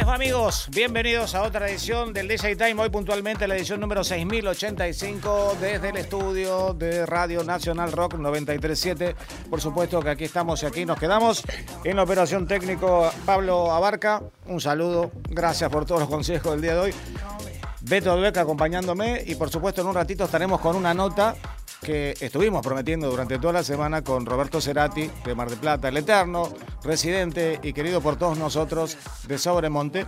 les amigos? Bienvenidos a otra edición del DJ Time, hoy puntualmente la edición número 6085 desde el estudio de Radio Nacional Rock 937. Por supuesto que aquí estamos y aquí nos quedamos. En la operación técnico Pablo Abarca, un saludo, gracias por todos los consejos del día de hoy. Beto Albeca acompañándome y por supuesto en un ratito estaremos con una nota que estuvimos prometiendo durante toda la semana con Roberto Cerati de Mar del Plata, el eterno residente y querido por todos nosotros de Sobremonte,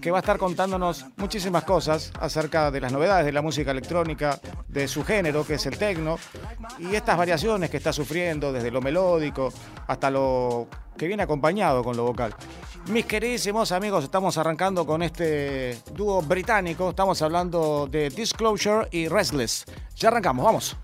que va a estar contándonos muchísimas cosas acerca de las novedades de la música electrónica, de su género, que es el tecno, y estas variaciones que está sufriendo desde lo melódico hasta lo que viene acompañado con lo vocal. Mis queridísimos amigos, estamos arrancando con este dúo británico, estamos hablando de Disclosure y Restless. Ya arrancamos, vamos.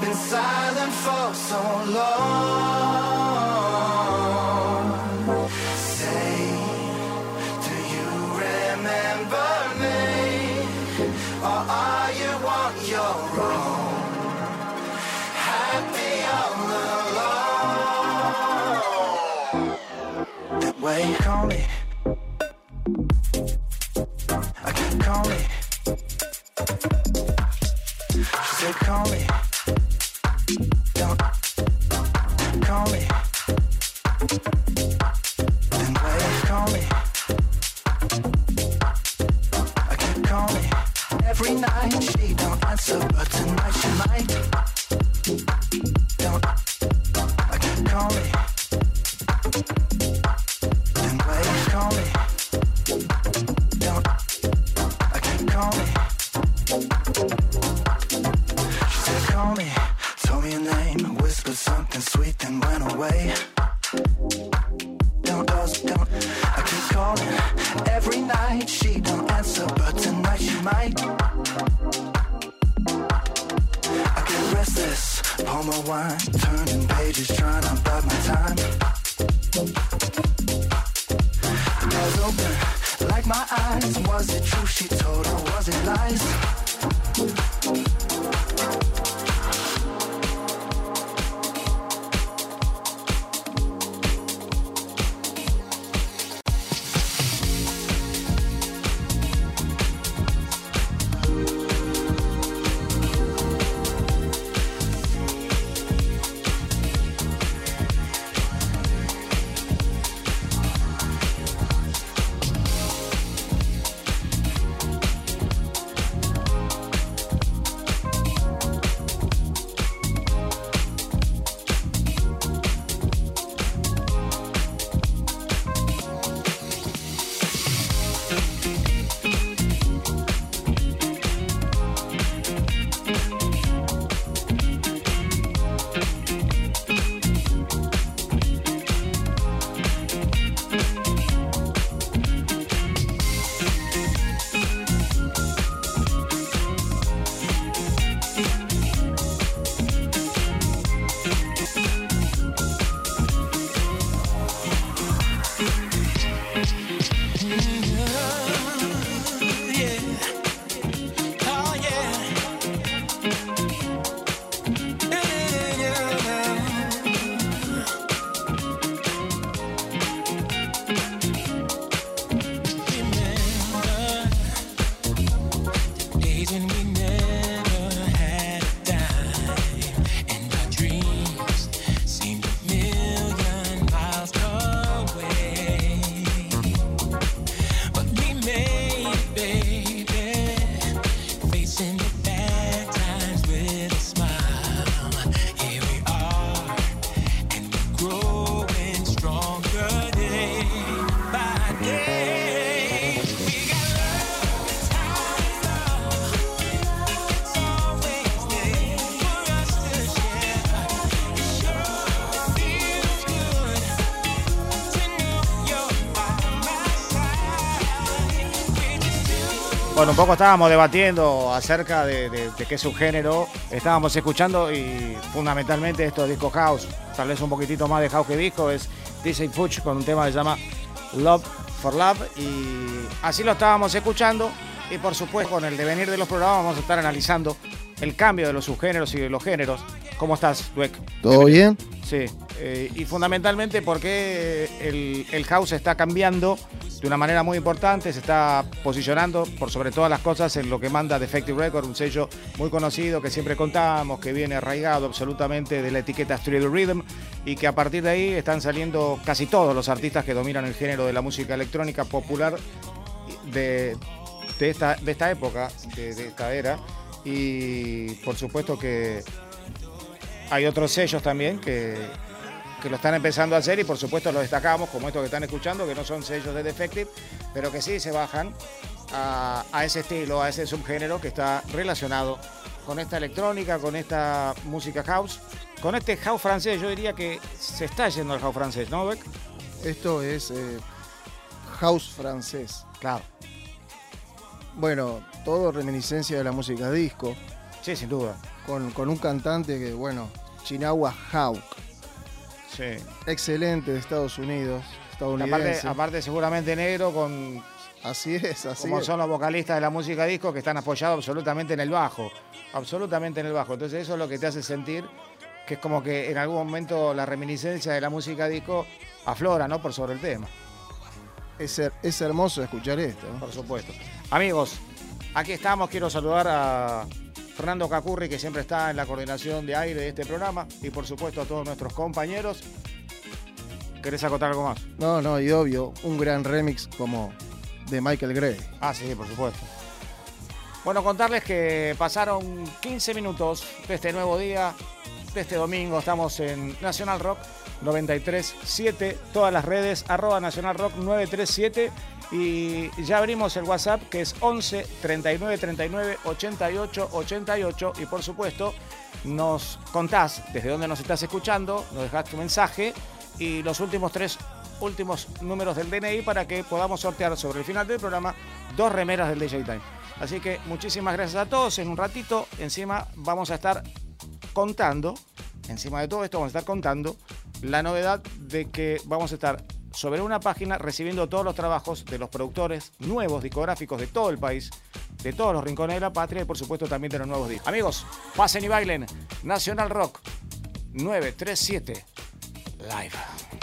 Been silent for so long. Say, do you remember me? Or are you on your own? Happy all alone. Call me. I can't call me. She said, call me. Every night she don't answer, but tonight she poco estábamos debatiendo acerca de, de, de qué es un género. Estábamos escuchando y fundamentalmente esto es disco house. Tal vez un poquitito más de house que disco. Es DJ Fuchs con un tema que se llama Love for Love. Y así lo estábamos escuchando. Y por supuesto, con el devenir de los programas vamos a estar analizando el cambio de los subgéneros y de los géneros. ¿Cómo estás, Dweck? ¿Todo bien? Sí, eh, y fundamentalmente porque el, el house está cambiando de una manera muy importante, se está posicionando por sobre todas las cosas en lo que manda Defective Record, un sello muy conocido que siempre contamos, que viene arraigado absolutamente de la etiqueta Street Rhythm y que a partir de ahí están saliendo casi todos los artistas que dominan el género de la música electrónica popular de, esta época, de, de esta era. Y por supuesto que hay otros sellos también que, que lo están empezando a hacer y por supuesto los destacamos, como estos que están escuchando, que no son sellos de Defective, pero que sí se bajan a, a ese estilo, a ese subgénero que está relacionado con esta electrónica, con esta música house, con este house francés. Yo diría que se está yendo al house francés, ¿no, Beck? Esto es eh, house francés. Claro. Bueno, todo reminiscencia de la música disco, Sí, sin duda. con, con un cantante que, bueno, Chinawa Hawk, Sí. excelente de Estados Unidos, Aparte, aparte seguramente negro con Así es, así como es. son los vocalistas de la música disco que están apoyados absolutamente en el bajo, absolutamente en el bajo. Entonces eso es lo que te hace sentir que es como que en algún momento la reminiscencia de la música disco aflora, ¿no? Por sobre el tema, Es, es hermoso escuchar esto. ¿no? por supuesto. Amigos, aquí estamos. Quiero saludar a Fernando Cacurri, que siempre está en la coordinación de aire de este programa, y por supuesto a todos nuestros compañeros. ¿Querés acotar algo más? No, no, y obvio, un gran remix como de Michael Gray. Ah, sí, por supuesto. Bueno, contarles que pasaron 15 minutos de este nuevo día, este domingo. Estamos en Nacional Rock 937, todas las redes, arroba Nacional Rock 937. Y ya abrimos el WhatsApp que es 11 39 39 88 88. Y por supuesto, nos contás desde dónde nos estás escuchando, nos dejás tu mensaje y los últimos tres últimos números del DNI para que podamos sortear sobre el final del programa dos remeras del DJ Time. Así que muchísimas gracias a todos. En un ratito, encima vamos a estar contando, encima de todo esto vamos a estar contando la novedad de que vamos a estar sobre una página recibiendo todos los trabajos de los productores nuevos discográficos de todo el país, de todos los rincones de la patria y por supuesto también de los nuevos discos. Amigos, pasen y bailen. Nacional Rock 937 Live.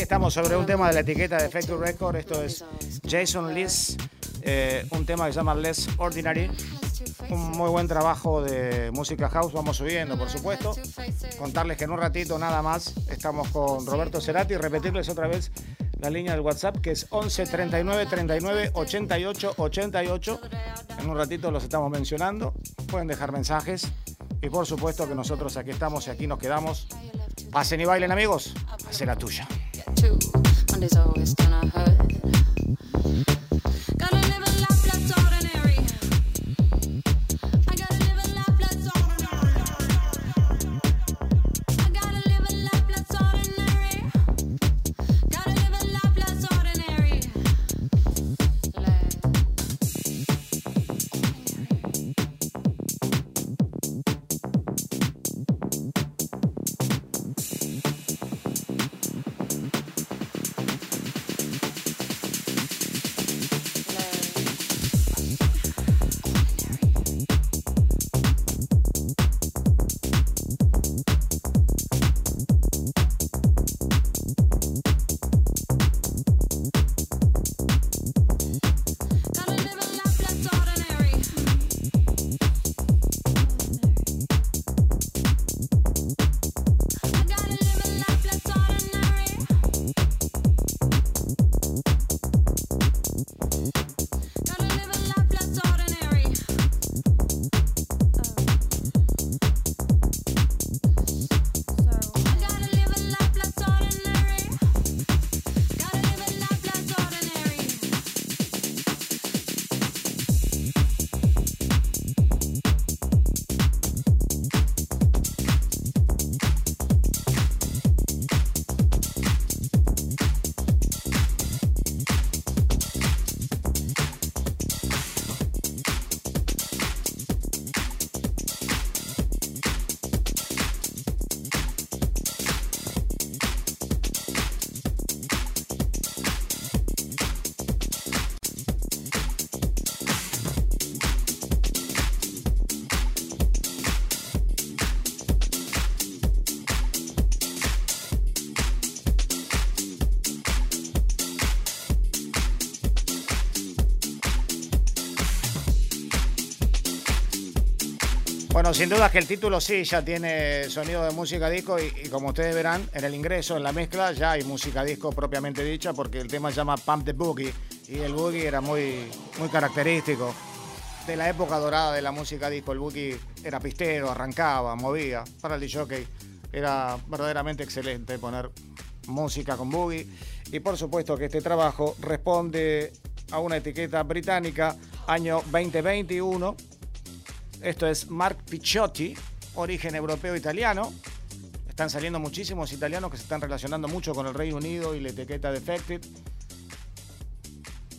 Estamos sobre un tema de la etiqueta de Factory Record. Esto es Jason Liz, eh, un tema que se llama Less Ordinary. Un muy buen trabajo de música house. Vamos subiendo, por supuesto. Contarles que en un ratito nada más estamos con Roberto Cerati repetirles otra vez la línea del WhatsApp que es 11 39 39 88 88. En un ratito los estamos mencionando. Pueden dejar mensajes. Y por supuesto que nosotros aquí estamos y aquí nos quedamos. Pasen y bailen amigos. Hace la tuya. Two, Monday's always gonna hurt. Bueno, sin duda que el título sí ya tiene sonido de música disco y, como ustedes verán en el ingreso, en la mezcla, ya hay música disco propiamente dicha porque el tema se llama Pump the Boogie y el boogie era muy, muy característico de la época dorada de la música disco. El boogie era pistero, arrancaba, movía. Para el DJ era verdaderamente excelente poner música con boogie y por supuesto que este trabajo responde a una etiqueta británica año 2021 esto es Mark Picciotti, origen europeo-italiano. Están saliendo muchísimos italianos que se están relacionando mucho con el Reino Unido y la etiqueta Defected.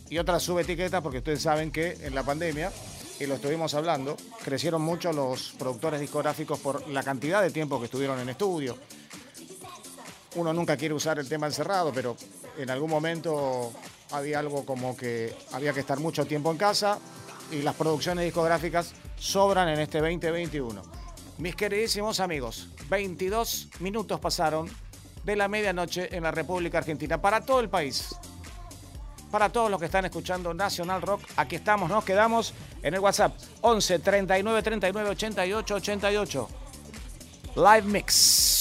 Y otras subetiquetas, porque ustedes saben que en la pandemia, y lo estuvimos hablando, crecieron mucho los productores discográficos por la cantidad de tiempo que estuvieron en estudio. Uno nunca quiere usar el tema encerrado, pero en algún momento había algo como que había que estar mucho tiempo en casa y las producciones discográficas sobran en este 2021. Mis queridísimos amigos, 22 minutos pasaron de la medianoche en la República Argentina para todo el país. Para todos los que están escuchando Nacional Rock, aquí estamos, nos quedamos en el WhatsApp 11 39 39 88 88. Live Mix.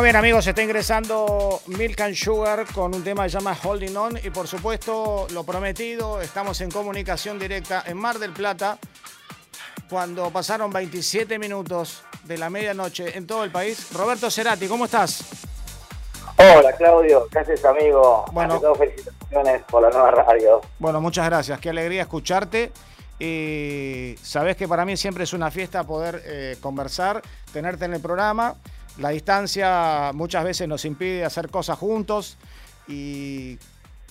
Muy bien amigos, está ingresando Milk and Sugar con un tema que se llama Holding On y por supuesto lo prometido, estamos en comunicación directa en Mar del Plata cuando pasaron 27 minutos de la medianoche en todo el país. Roberto Cerati, ¿cómo estás? Hola Claudio, ¿qué haces amigo? Bueno. Ante todo, felicitaciones por la nueva radio. Bueno, muchas gracias, qué alegría escucharte. Y sabes que para mí siempre es una fiesta poder eh, conversar, tenerte en el programa. La distancia muchas veces nos impide hacer cosas juntos y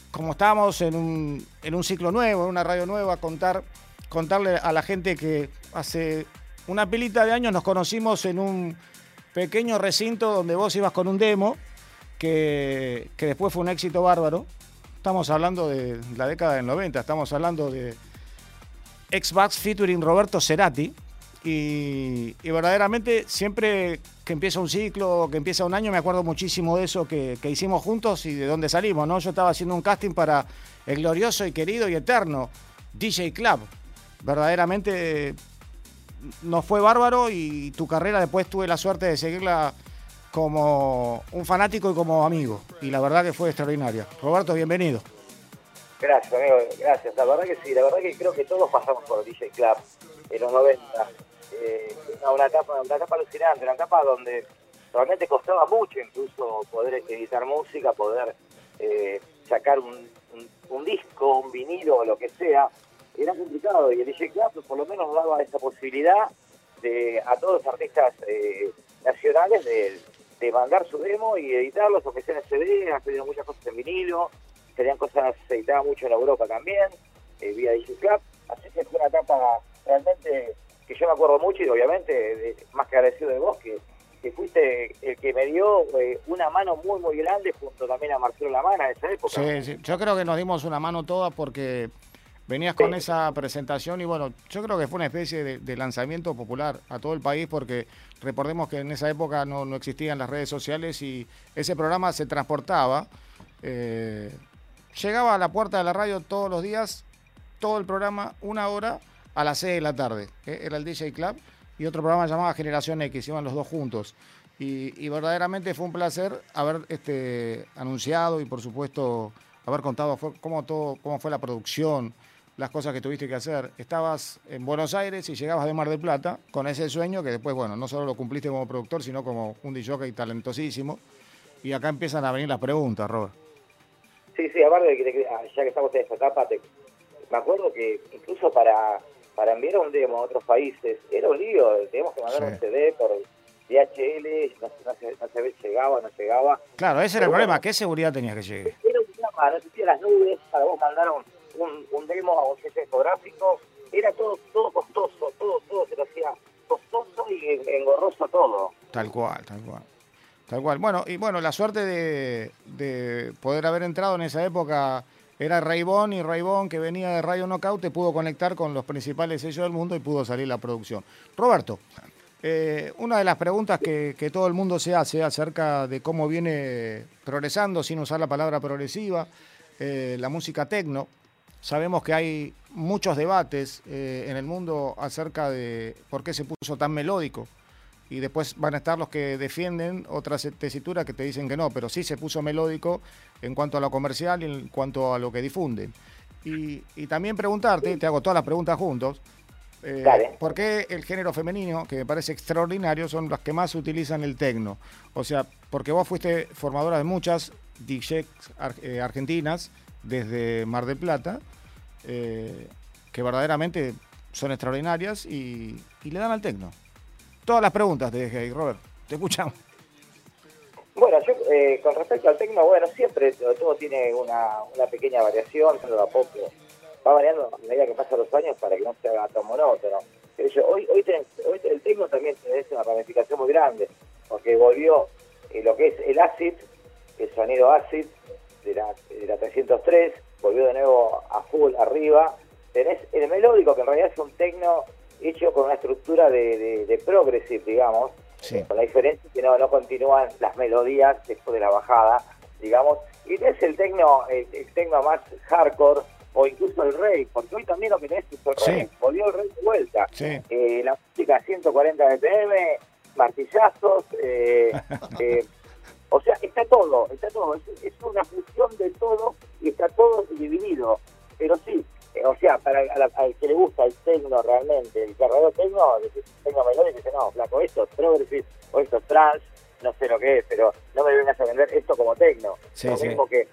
como estamos en un, en un ciclo nuevo, en una radio nueva, contar, contarle a la gente que hace una pilita de años nos conocimos en un pequeño recinto donde vos ibas con un demo que, que después fue un éxito bárbaro. Estamos hablando de la década del 90, estamos hablando de X-Bax featuring Roberto Cerati. Y, y verdaderamente siempre que empieza un ciclo, que empieza un año, me acuerdo muchísimo de eso que, hicimos juntos y de dónde salimos, ¿no? Yo estaba haciendo un casting para el glorioso y querido y eterno DJ Club. Verdaderamente nos fue bárbaro y tu carrera después tuve la suerte de seguirla como un fanático y como amigo. Y la verdad que fue extraordinaria. Roberto, bienvenido. Gracias amigo, gracias. La verdad que sí, la verdad que creo que todos pasamos por DJ Club en los 90. Eh, una, etapa, una etapa alucinante, una etapa donde realmente costaba mucho incluso poder editar música, poder eh, sacar un, un- disco, un vinilo o lo que sea. Era complicado y el DJ Club por lo menos nos daba esa posibilidad de a todos los artistas eh, nacionales de, mandar su demo y editarlos, aunque sea en CD, han pedido muchas cosas en vinilo, tenían cosas, se editaban mucho en Europa también, eh, vía DJ Club, así que fue una etapa realmente que yo me acuerdo mucho y obviamente más que agradecido de vos, que, que fuiste el que me dio eh, una mano muy muy grande junto también a Marcelo Lamana en esa época. Sí, sí. Yo creo que nos dimos una mano toda porque venías con esa presentación y bueno, yo creo que fue una especie de, de lanzamiento popular a todo el país porque recordemos que en esa época no, no existían las redes sociales y ese programa se transportaba. eh, llegaba a la puerta de la radio todos los días, todo el programa, una hora a las 6 de la tarde. Era el DJ Club y otro programa llamado Generación X, iban los dos juntos. Y, y verdaderamente fue un placer haber este, anunciado y por supuesto haber contado cómo, todo, cómo fue la producción, las cosas que tuviste que hacer. Estabas en Buenos Aires y llegabas de Mar del Plata con ese sueño que después, bueno, no solo lo cumpliste como productor, sino como un DJ talentosísimo. Y acá empiezan a venir las preguntas, Robert. Sí, sí, aparte de que ah, ya que estamos en esta etapa, te- me acuerdo que incluso para, para enviar un demo a otros países era un lío, teníamos que mandar Sí. un CD por DHL, no, no, se, no se llegaba, no llegaba. Claro, ese era el bueno. problema. ¿Qué seguridad tenías que llegue? Era un drama, no existían las nubes, para vos mandar un, un, un demo a un sello discográfico, era todo, todo costoso, todo, todo se lo hacía costoso y engorroso todo. Tal cual, tal cual. Tal cual. Bueno, y bueno, la suerte de, de poder haber entrado en esa época era Raybon y Raybon, que venía de Radio Knockout, te pudo conectar con los principales sellos del mundo y pudo salir la producción. Roberto, eh, una de las preguntas que, que todo el mundo se hace acerca de cómo viene progresando, sin usar la palabra progresiva, eh, la música tecno. Sabemos que hay muchos debates eh, en el mundo acerca de por qué se puso tan melódico y después van a estar los que defienden otras tesituras que te dicen que no, pero sí se puso melódico en cuanto a lo comercial y en cuanto a lo que difunden. Y, y también preguntarte, te hago todas las preguntas juntos, eh. ¿por qué el género femenino, que me parece extraordinario, son las que más utilizan el tecno? O sea, porque vos fuiste formadora de muchas DJs ar- eh, argentinas desde Mar del Plata, eh, que verdaderamente son extraordinarias y, y le dan al tecno. Todas las preguntas te dejé ahí, Robert. Te escuchamos. Bueno, yo eh, con respecto al tecno, bueno, siempre todo, tiene una, una pequeña variación, pero a poco va variando a medida que pasan los años para que no se haga tan monótono. Pero yo, hoy, hoy, tenés- hoy el tecno también tiene una ramificación muy grande, porque volvió eh, lo que es el acid, el sonido acid de la, de la 303, volvió de nuevo a full arriba. Tenés el melódico, que en realidad es un tecno hecho con una estructura de, de, de progressive, digamos, Sí. con la diferencia que no, no continúan las melodías después de la bajada, digamos, y tenés el tecno, el, el tecno más hardcore o incluso el rey, porque hoy también lo que tenés es el Sí. rey, volvió el rey de vuelta. Sí. Eh, la música a 140 BPM, martillazos, eh, eh, O sea, está todo, está todo. Es, es una fusión de todo y está todo dividido. Pero sí, o sea, para la- al que le gusta el tecno realmente, el verdadero tecno, decís tecno melódico, dice, no, flaco, esto es progressive o esto es trance, no sé lo que es, pero no me vengas a vender esto como tecno. Sí, lo sí. mismo que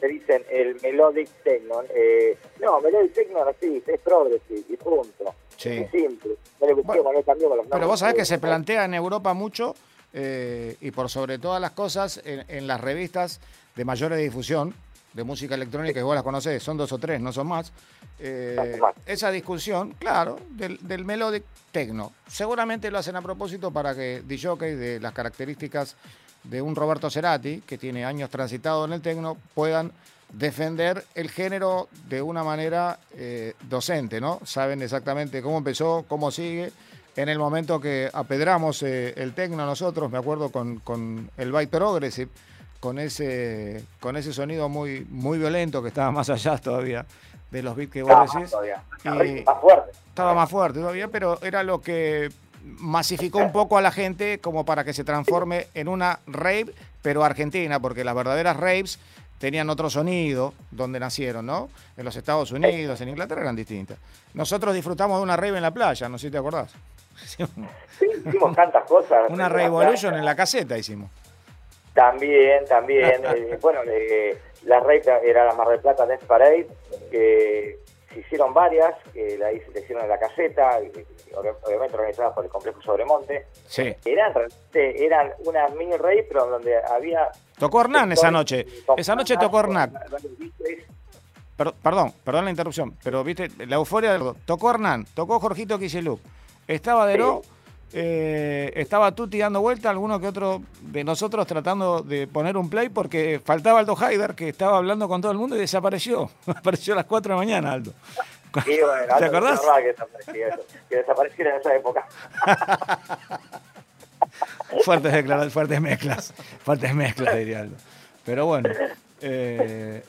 te dicen el melodic techno. Eh, no, melodic techno no existe, es progressive y punto. Sí. Es simple. No le busquemos, Bueno, no cambiemos los Pero vos sabés que se plantea en Europa mucho eh, y por sobre todas las cosas en, en las revistas de mayores difusión de música electrónica, que vos las conocés, son dos o tres, no son más. eh, más. esa discusión, claro, del, del melodic techno. Seguramente lo hacen a propósito para que DJs de las características de un Roberto Cerati, que tiene años transitado en el techno, puedan defender el género de una manera eh, docente, ¿no? Saben exactamente cómo empezó, cómo sigue. En el momento que apedramos eh, el tecno nosotros, me acuerdo con, con el Byte Progressive, con ese, con ese sonido muy, muy violento que estaba más allá todavía de los beats que vos decís. todavía. Y- Más fuerte. Estaba más fuerte todavía, pero era lo que masificó un poco a la gente como para que se transforme en una rave, pero argentina, porque las verdaderas raves tenían otro sonido donde nacieron, ¿no? En los Estados Unidos, en Inglaterra eran distintas. Nosotros disfrutamos de una rave en la playa, no sé si te acordás. Sí, hicimos tantas cosas. Una Revolution en la caseta hicimos. También, también. eh, bueno, eh, la rey era la Mar del Plata Dance Parade, que se hicieron varias, que la, la hicieron en la caseta, obviamente organizadas por el Complejo Sobremonte. Sí. Eran, eran una mini rey, pero donde había... Tocó Hernán esa noche. Esa noche tocó Hernán. perdón, perdón la interrupción, pero viste, la euforia del tocó Hernán, tocó Jorgito Kicilú, estaba Deró, eh, estaba Tuti dando vuelta, alguno que otro de nosotros tratando de poner un play porque faltaba Aldo Haider que estaba hablando con todo el mundo y desapareció. Apareció a las 4 de la mañana, Aldo. Bueno, ¿Te acordás? que desapareciera en esa época. Fuertes declaraciones, fuertes mezclas, fuertes mezclas, diría Aldo. Pero bueno, eh,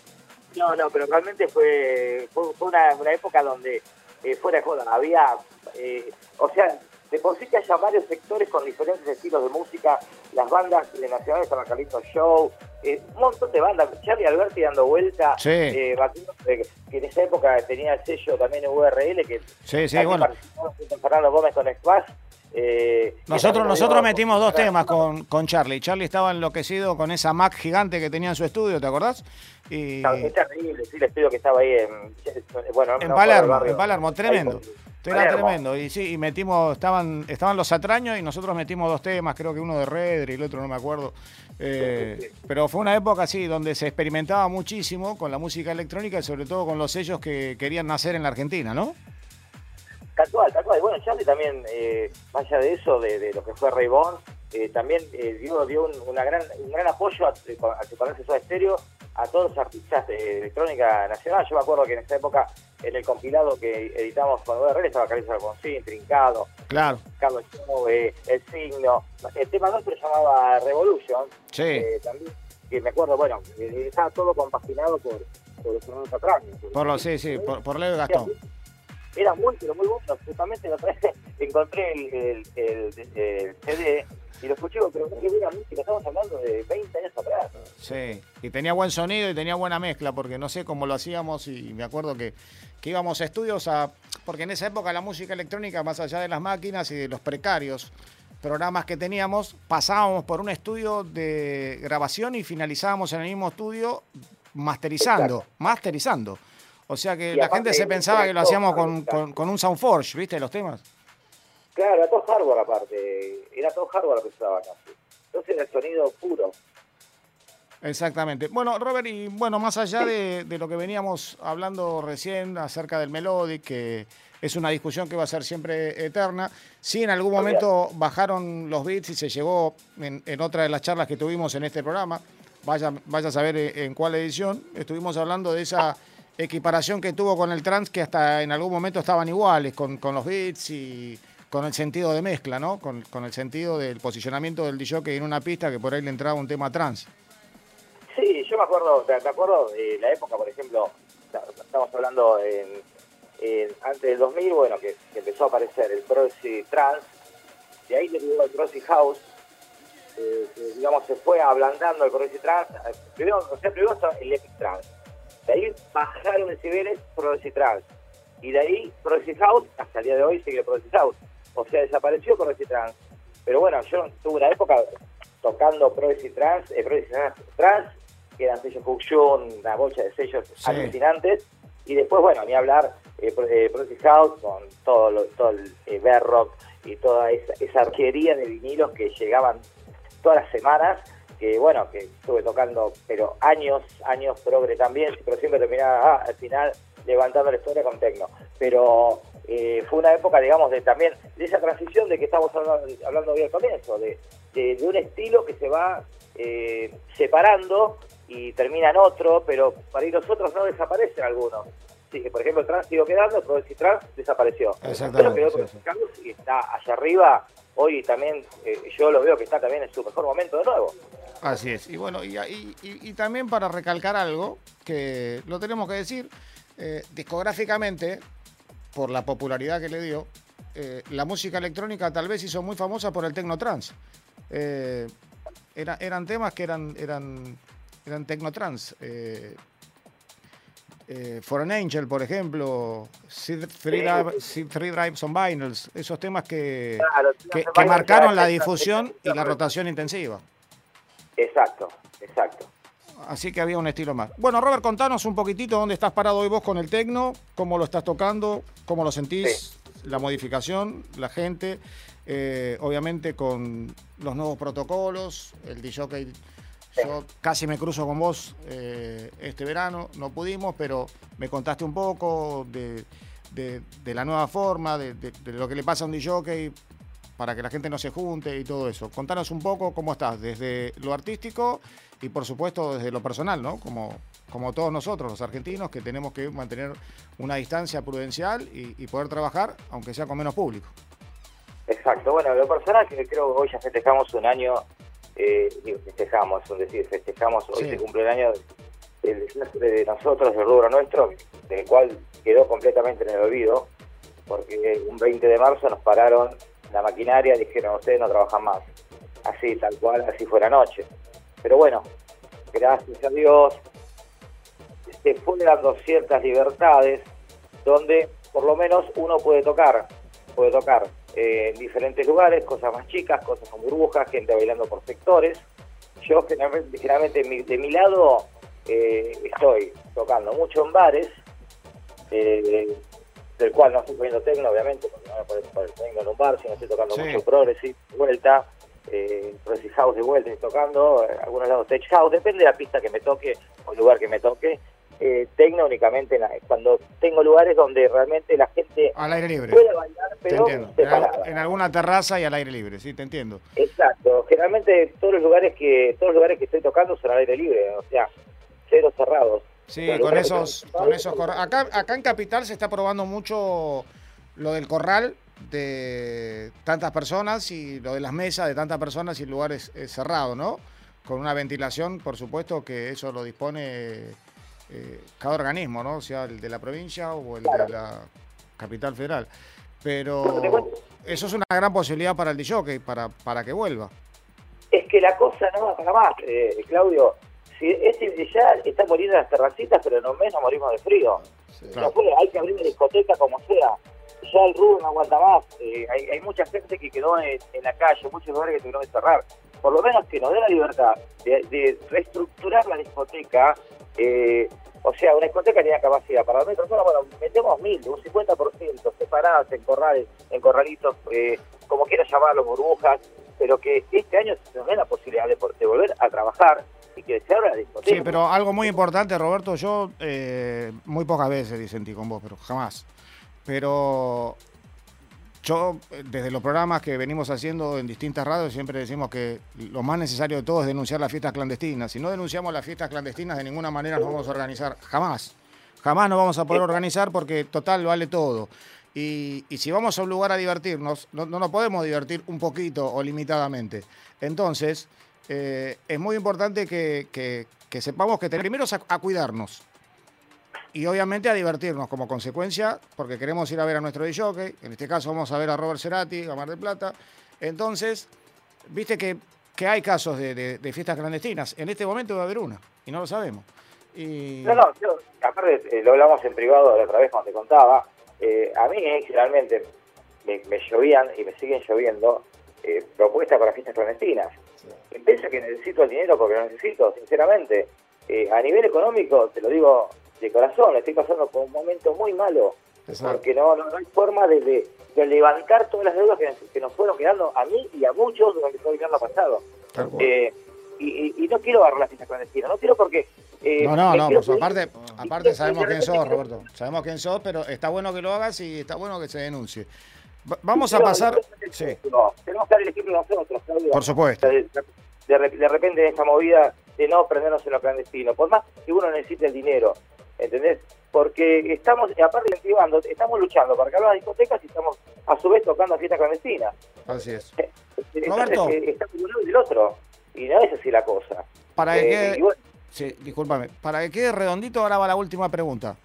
No, no, pero realmente fue, fue, una época donde, eh, fuera de joda, había, eh, o sea, de por sí que haya varios sectores con diferentes estilos de música, las bandas de nacionales estaban Carlito Show, eh, un montón de bandas, Charlie Alberti dando vuelta, Sí. eh, eh, que en esa época tenía el sello también URL, que Sí, sí, bueno. Fernando Gómez con Squash. Eh, nosotros, nosotros metimos dos temas con, con Charlie. Charlie estaba enloquecido con esa Mac gigante que tenía en su estudio, ¿te acordás? Y, Es terrible, sí, el estudio que estaba ahí en, bueno, En no, Palermo, en Palermo, tremendo. Ahí Era Palermo. tremendo. Y sí, y metimos, estaban, estaban los atraños y nosotros metimos dos temas, creo que uno de Red y el otro no me acuerdo. Eh, pero fue una época así donde se experimentaba muchísimo con la música electrónica y sobre todo con los sellos que querían nacer en la Argentina, ¿no? Tal cual, tal cual. Y bueno, Charlie también, eh, más allá de eso, de, de lo que fue Raybon, eh, también eh, dio, dio un, una gran, un gran apoyo a, a parece Soda Estéreo a todos los artistas de electrónica nacional. Yo me acuerdo que en esa época, en el compilado que editamos con URL, estaba Carlos Alfonsín, Trincado, Claro, Carlos Show, eh, El Signo. El tema nuestro se llamaba Revolution. sí. eh, también, que me acuerdo, bueno, estaba todo compaginado por, por los hermanos Atraños. Por lo, sí, sí, por, por Leo Gastón. Era muy, pero muy bueno. Justamente la otra vez encontré el, el, el- el CD y lo escuché, pero qué buena música. Estamos hablando de 20 años atrás. Sí, y tenía buen sonido y tenía buena mezcla, porque no sé cómo lo hacíamos y me acuerdo que, que íbamos a estudios a... Porque en esa época la música electrónica, más allá de las máquinas y de los precarios programas que teníamos, pasábamos por un estudio de grabación y finalizábamos en el mismo estudio masterizando, masterizando. O sea que Y la gente se pensaba que lo hacíamos con, con, con un Soundforge, ¿viste? Los temas. Claro, era todo hardware aparte. Era todo hardware lo que usaban casi. Entonces era el sonido puro. Exactamente. Bueno, Robert, y bueno, más allá de, de lo que veníamos hablando recién acerca del Melodic, que es una discusión que va a ser siempre eterna, sí en algún momento bajaron los bits y se llegó en, en otra de las charlas que tuvimos en este programa, vaya, vaya a saber en cuál edición, estuvimos hablando de esa equiparación que tuvo con el trans, que hasta en algún momento estaban iguales, con, con los bits y con el sentido de mezcla, ¿no? Con, con el sentido del posicionamiento del DJ en una pista que por ahí le entraba un tema trans. Sí, yo me acuerdo, te, acuerdo de la época, por ejemplo, estamos hablando en, antes del 2000, bueno, que, empezó a aparecer el Progressive Trance, de ahí derivó el Progressive House, eh, digamos, se fue ablandando el Progressive Trance. Eh, Primero, o sea, primero el Epic Trance. De ahí bajaron decibeles Progressive Trance. Y de ahí Progressive House, hasta el día de hoy sigue Progressive House. O sea, desapareció Progressive Trance. Pero bueno, yo tuve una época tocando Progressive Trance, eh, Progressive Trance, que eran sellos Fusion, una bolsa de sellos Sí. alucinantes. Y después, bueno, ni hablar, eh, eh, Progressive House con todo, lo, todo el eh, Bear Rock y toda esa, esa arquería de vinilos que llegaban todas las semanas, que bueno, que estuve tocando, pero años, años progre también, pero siempre terminaba ah, al final levantando la historia con tecno. Pero eh, fue una época, digamos, de también de esa transición de que estamos hablando, hablando hoy al comienzo, de, de, de un estilo que se va eh, separando y termina en otro, pero para ir los otros no desaparecen algunos. Sí, que por ejemplo el trans siguió quedando, el Progressive Trans desapareció. Exactamente, Pero quedó sí, House y está allá arriba. Hoy también eh, yo lo veo que está también en su mejor momento de nuevo. Así es. Y bueno, y, y- y- y también para recalcar algo, que lo tenemos que decir, eh, discográficamente, por la popularidad que le dio, eh, la música electrónica tal vez hizo muy famosa por el technotrans. Eh, era- eran temas que eran, eran, eran technotrans. Eh, eh, For an Angel, por ejemplo, Seed Three, Sí, Drive- on Vinyls, esos temas que, Claro, que, marcaron la difusión y la rotación intensiva. Exacto, exacto. Así que había un estilo más. Bueno, Robert, contanos un poquitito dónde estás parado hoy vos con el tecno, cómo lo estás tocando, cómo lo sentís, la modificación, la gente, eh, obviamente con los nuevos protocolos, el DJ. Yo casi me cruzo con vos eh, este verano, no pudimos, pero me contaste un poco de, de- de la nueva forma, de, de- de lo que le pasa a un DJ para que la gente no se junte y todo eso. Contanos un poco cómo estás, desde lo artístico y por supuesto desde lo personal, ¿no? Como, como todos nosotros, los argentinos, que tenemos que mantener una distancia prudencial y, y poder trabajar, aunque sea con menos público. Exacto. Bueno, lo personal que creo que hoy ya festejamos un año, eh, digo, festejamos, es decir, festejamos, hoy Sí. se cumple el año del desastre de nosotros, del rubro nuestro, del cual quedó completamente en el olvido, porque un 20 de marzo nos pararon la maquinaria, dijeron ustedes no trabajan más. Así, tal cual, así fue la noche. Pero bueno, gracias a Dios, se fue dando ciertas libertades donde por lo menos uno puede tocar, puede tocar eh, en diferentes lugares, cosas más chicas, cosas con burbujas, gente bailando por sectores. Yo generalmente, generalmente de, mi, de mi lado eh, estoy tocando mucho en bares, eh, del cual no estoy poniendo tecno, obviamente, porque no me puedo poner tecno en un bar, sino estoy tocando Sí. mucho progressive vuelta, eh, progressive house de vuelta, estoy tocando, eh, algunos lados tech house, depende de la pista que me toque o el lugar que me toque. Eh, tecno únicamente en la- cuando tengo lugares donde realmente la gente Al aire libre. puede bailar, pero. En, separada. en alguna terraza y al aire libre, sí, te entiendo. Exacto. Generalmente todos los lugares que todos los lugares que estoy tocando son al aire libre, o sea, cero cerrados. Sí, con esos, con esos corra- acá, acá en Capital se está probando mucho lo del corral de tantas personas y lo de las mesas de tantas personas y lugares eh, cerrados, ¿no? Con una ventilación, por supuesto, que eso lo dispone eh, cada organismo, ¿no? Sea, el de la provincia o el de la capital federal. Pero eso es una gran posibilidad para el DJ, para, para que vuelva. Es que la cosa no va para más, eh, Claudio. Si este ya está muriendo en las terracitas, pero no menos morimos de frío. Claro. No fue, hay que abrir una discoteca como sea. Ya el rubro no aguanta más. Eh, hay, hay mucha gente que quedó en, en la calle, muchos lugares que tuvieron que cerrar. Por lo menos que nos dé la libertad de, de reestructurar la discoteca. eh, o sea, una discoteca tenía capacidad para mil personas, bueno, metemos mil, un 50%, separadas en corrales, en corralitos, eh, como quieras llamarlo, burbujas, pero que este año se nos dé la posibilidad de, de volver a trabajar y que se abra discoteca. Sí, pero algo muy importante, Roberto, yo eh, muy pocas veces disentí con vos, pero jamás. Pero yo, eh, desde los programas que venimos haciendo en distintas radios, siempre decimos que lo más necesario de todo es denunciar las fiestas clandestinas. Si no denunciamos las fiestas clandestinas, de ninguna manera nos vamos a organizar. Jamás. Jamás nos vamos a poder organizar porque total vale todo. Y, y si vamos a un lugar a divertirnos, no, no nos podemos divertir un poquito o limitadamente. Entonces, eh, es muy importante que, que- que sepamos que tenemos primero a, a cuidarnos y obviamente a divertirnos como consecuencia, porque queremos ir a ver a nuestro DJ, en este caso vamos a ver a Robert Cerati, a Mar del Plata. Entonces, viste que que hay casos de, fiestas clandestinas. En este momento va a haber una, y no lo sabemos. Y, No, no, yo, aparte eh, lo hablamos en privado la otra vez cuando te contaba. eh, a mí eh, generalmente me, me llovían y me siguen lloviendo propuestas para fiestas clandestinas. Y pienso que necesito el dinero porque lo necesito, sinceramente. Eh, a nivel económico, te lo digo de corazón, estoy pasando por un momento muy malo. Exacto. Porque no, no, no hay forma de, de- de levantar todas las deudas que, nos- que nos fueron quedando a mí y a muchos durante todo el invierno pasado. Eh, y, y- y no quiero agarrar las fiestas clandestinas, no quiero porque... eh, No, no, no, pues aparte, aparte sabemos quién sos, Roberto. Sabemos quién sos, pero está bueno que lo hagas y está bueno que se denuncie. Va- Vamos a pasar. Sí, no, tenemos que dar el ejemplo nosotros, Claudio. por supuesto. De, de, de repente esa movida de no prendernos en lo clandestino, por más que uno necesite el dinero, ¿entendés? Porque estamos, aparte de incentivando, estamos luchando para que las discotecas y estamos a su vez tocando fiestas clandestinas. Así es. Entonces, Roberto. eh, está de un lado y del otro. Y no es así la cosa. Para que Eh, bueno, sí, discúlpame, para que quede redondito, ahora va la última pregunta.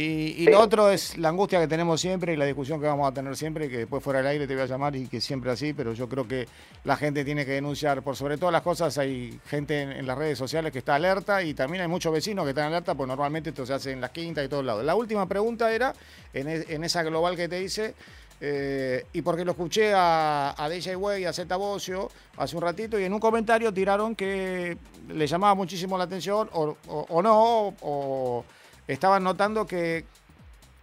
Y, y Sí. lo otro es la angustia que tenemos siempre y la discusión que vamos a tener siempre, que después fuera del aire te voy a llamar y que siempre así, pero yo creo que la gente tiene que denunciar. Por sobre todas las cosas hay gente en, en las redes sociales que está alerta y también hay muchos vecinos que están alerta, pues normalmente esto se hace en las quintas y todos lados. La última pregunta era, en, e- en esa global que te hice, eh, y porque lo escuché a, a DJ Way y a Zeta Bocio hace un ratito y en un comentario tiraron que le llamaba muchísimo la atención o, o- o no, o estaban notando que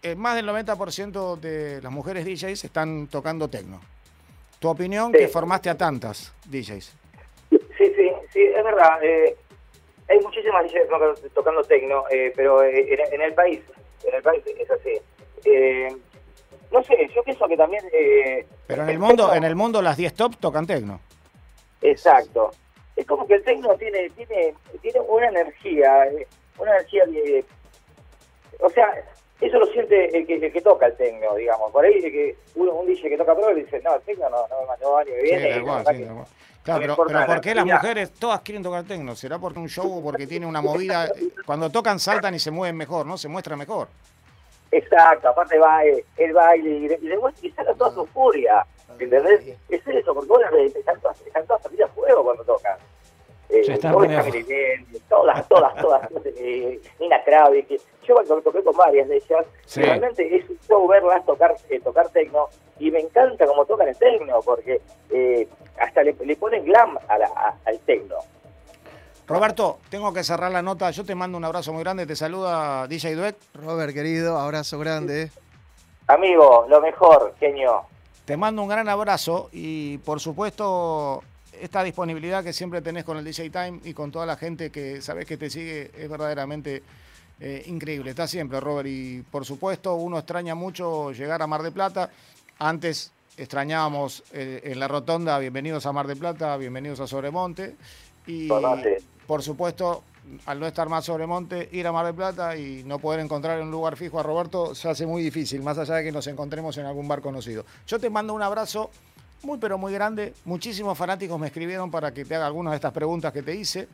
eh, más del 90% de las mujeres DJs están tocando tecno. Tu opinión, Sí. que formaste a tantas DJs. Sí, sí, sí, es verdad. eh, hay muchísimas DJs tocando, tecno, eh, pero en, en el país, en el país es así. Eh, no sé, yo pienso que también... Pero en el tecno- mundo, en el mundo las 10 top tocan tecno. Exacto. Es como que el tecno tiene, tiene, tiene una energía, una energía de... O sea, eso lo siente el que, el que toca el tecno, digamos. Por ahí el que uno, un DJ que toca pro le dice, no, el tecno no, no, no va ni me Sí, viene. y cual, la verdad sí, que- tal cual. Claro, pero, pero ¿por qué las mujeres todas quieren tocar tecno? ¿Será porque un show o porque tiene una movida? Cuando tocan saltan y se mueven mejor, ¿no? Se muestra mejor. Exacto, aparte va eh, el baile y, de- y después y saca toda su furia, ¿entendés? Es eso, porque vos las ves, están todas, están todas a fuego cuando tocan. Eh, todas todas, todas, todas, eh, Nina Kravitz, que yo cuando toqué con varias de ellas, Sí. realmente es un show verlas tocar, eh, tocar tecno, y me encanta cómo tocan el tecno, porque eh, hasta le, le ponen glam a la- a- al tecno. Roberto, tengo que cerrar la nota. Yo te mando un abrazo muy grande. Te saluda DJ Dueck. Robert, querido, abrazo grande. Amigo, lo mejor, genio. Te mando un gran abrazo y por supuesto esta disponibilidad que siempre tenés con el DJ Time y con toda la gente que sabes que te sigue es verdaderamente eh, increíble. Está siempre, Robert. Y por supuesto uno extraña mucho llegar a Mar de Plata. Antes extrañábamos eh, en la rotonda, bienvenidos a Mar de Plata, bienvenidos a Sobremonte. Y por supuesto, al no estar más Sobremonte, ir a Mar de Plata y no poder encontrar un lugar fijo a Roberto se hace muy difícil, más allá de que nos encontremos en algún bar conocido. Yo te mando un abrazo muy pero muy grande. Muchísimos fanáticos me escribieron para que te haga algunas de estas preguntas que te hice.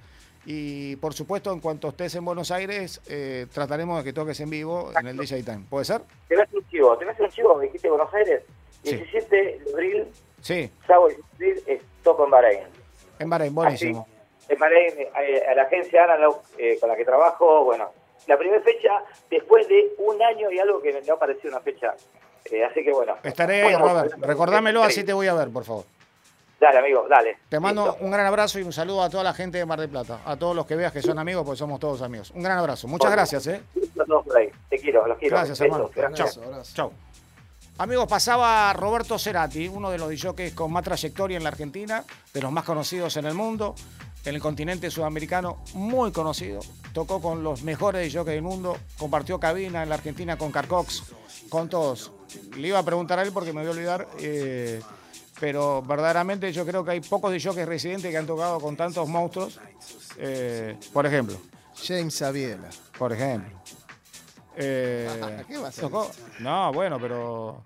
Y por supuesto, en cuanto estés en Buenos Aires, eh, trataremos de que toques en vivo en el DJ Time. ¿Puede ser? Tenés un chivo, tenés un chivo, me dijiste Buenos Aires, Sí. 17 de abril, Sí, sábado 16 es toco en Bahrein. en Bahrein, buenísimo. Así, en Bahrein, eh, a la agencia Analog eh, con la que trabajo, bueno, la primera fecha después de un año y algo que no apareció una fecha. Eh, así que bueno. Estaré ahí, Bueno, Robert. bueno, Recordámelo, sí. así te voy a ver, por favor. Dale, amigo, dale. Te mando Listo. un gran abrazo y un saludo a toda la gente de Mar del Plata. A todos los que veas que son amigos, pues somos todos amigos. Un gran abrazo. Muchas Bueno. gracias, ¿eh? Listo, todos por ahí. Te quiero, los quiero. Gracias, hermano. gracias. Chao. Abrazo, abrazo. Chau. Amigos, pasaba Roberto Cerati, uno de los DJs con más trayectoria en la Argentina, de los más conocidos en el mundo, en el continente sudamericano, muy conocido. Tocó con los mejores DJs del mundo, compartió cabina en la Argentina con Carcox, con todos. Le iba a preguntar a él porque me voy a olvidar, eh, pero verdaderamente yo creo que hay pocos DJs residentes que han tocado con tantos monstruos. Eh, por ejemplo, James Sabiela. por ejemplo. Eh, ¿Qué va a ser? tocó- No, bueno, pero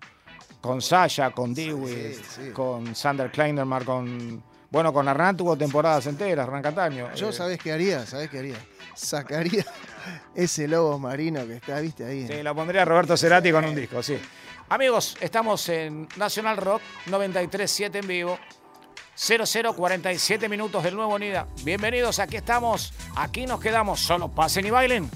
con Sasha, con Dewey, Sí, sí. con Sander Kleinerman, con. Bueno, con Hernán tuvo temporadas enteras, Hernán Cataño. Yo, Eh, ¿sabés qué haría? ¿Sabés qué haría? Sacaría ese lobo marino que está, viste, ahí. Sí, la pondría Roberto Cerati con un disco, sí. Amigos, estamos en National Rock 93.7 en vivo. 0047 minutos del nuevo Nida. Bienvenidos, aquí estamos, aquí nos quedamos, solo pasen y bailen.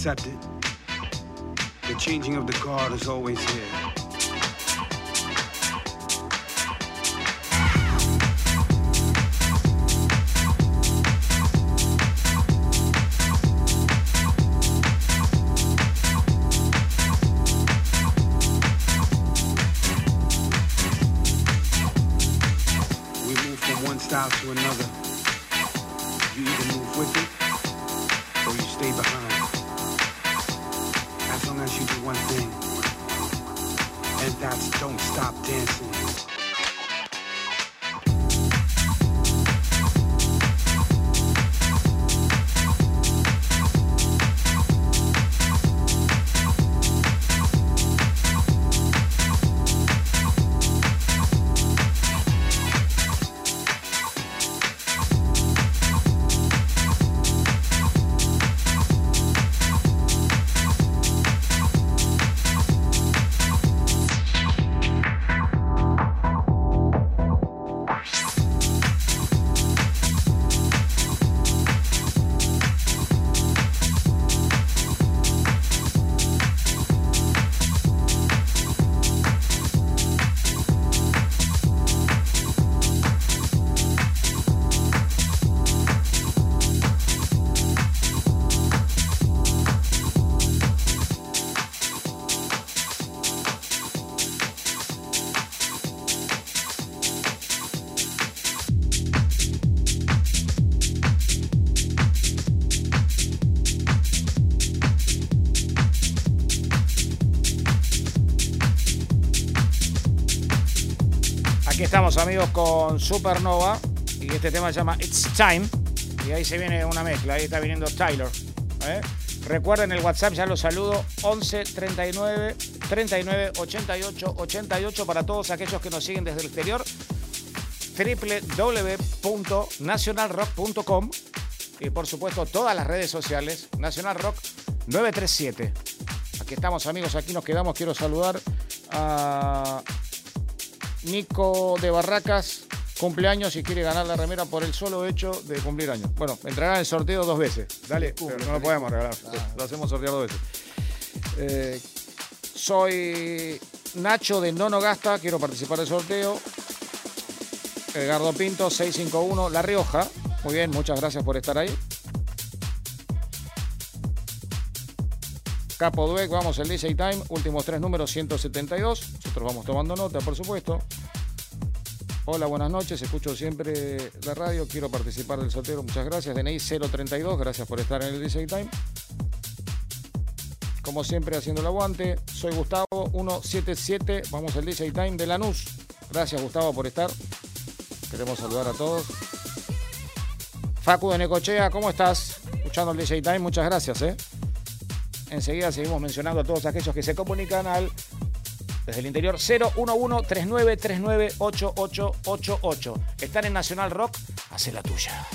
Accept it? The changing of the guard is always here. Amigos con Supernova y este tema se llama It's Time y ahí se viene una mezcla, ahí está viniendo Tyler. ¿eh? Recuerden el WhatsApp, ya lo saludo, 11 39 39 88 88 para todos aquellos que nos siguen desde el exterior, www.nacionalrock.com y por supuesto todas las redes sociales, Nacional Rock 937. Aquí estamos amigos, aquí nos quedamos, quiero saludar a Nico de Barracas, cumpleaños y quiere ganar la remera por el solo hecho de cumplir años. Bueno, entrará en el sorteo dos veces. Dale, pero no lo podemos regalar. Lo hacemos sortear dos veces. Eh, soy Nacho de Nono Gasta, quiero participar del sorteo. Edgardo Pinto, 651, La Rioja. Muy bien, muchas gracias por estar ahí. Capo Dweck, vamos el DJ Time, últimos tres números 172. Nosotros vamos tomando nota, por supuesto. Hola, buenas noches, escucho siempre la radio, quiero participar del sorteo, muchas gracias. DNI 032, gracias por estar en el DJ Time. Como siempre, haciendo el aguante. Soy Gustavo 177, vamos al DJ Time de Lanús. Gracias, Gustavo, por estar. Queremos saludar a todos. Facu de Necochea, ¿cómo estás? Escuchando el DJ Time, muchas gracias, ¿eh? Enseguida seguimos mencionando a todos aquellos que se comunican al desde el interior 011 3939 8888. Están en Nacional Rock, hace la tuya.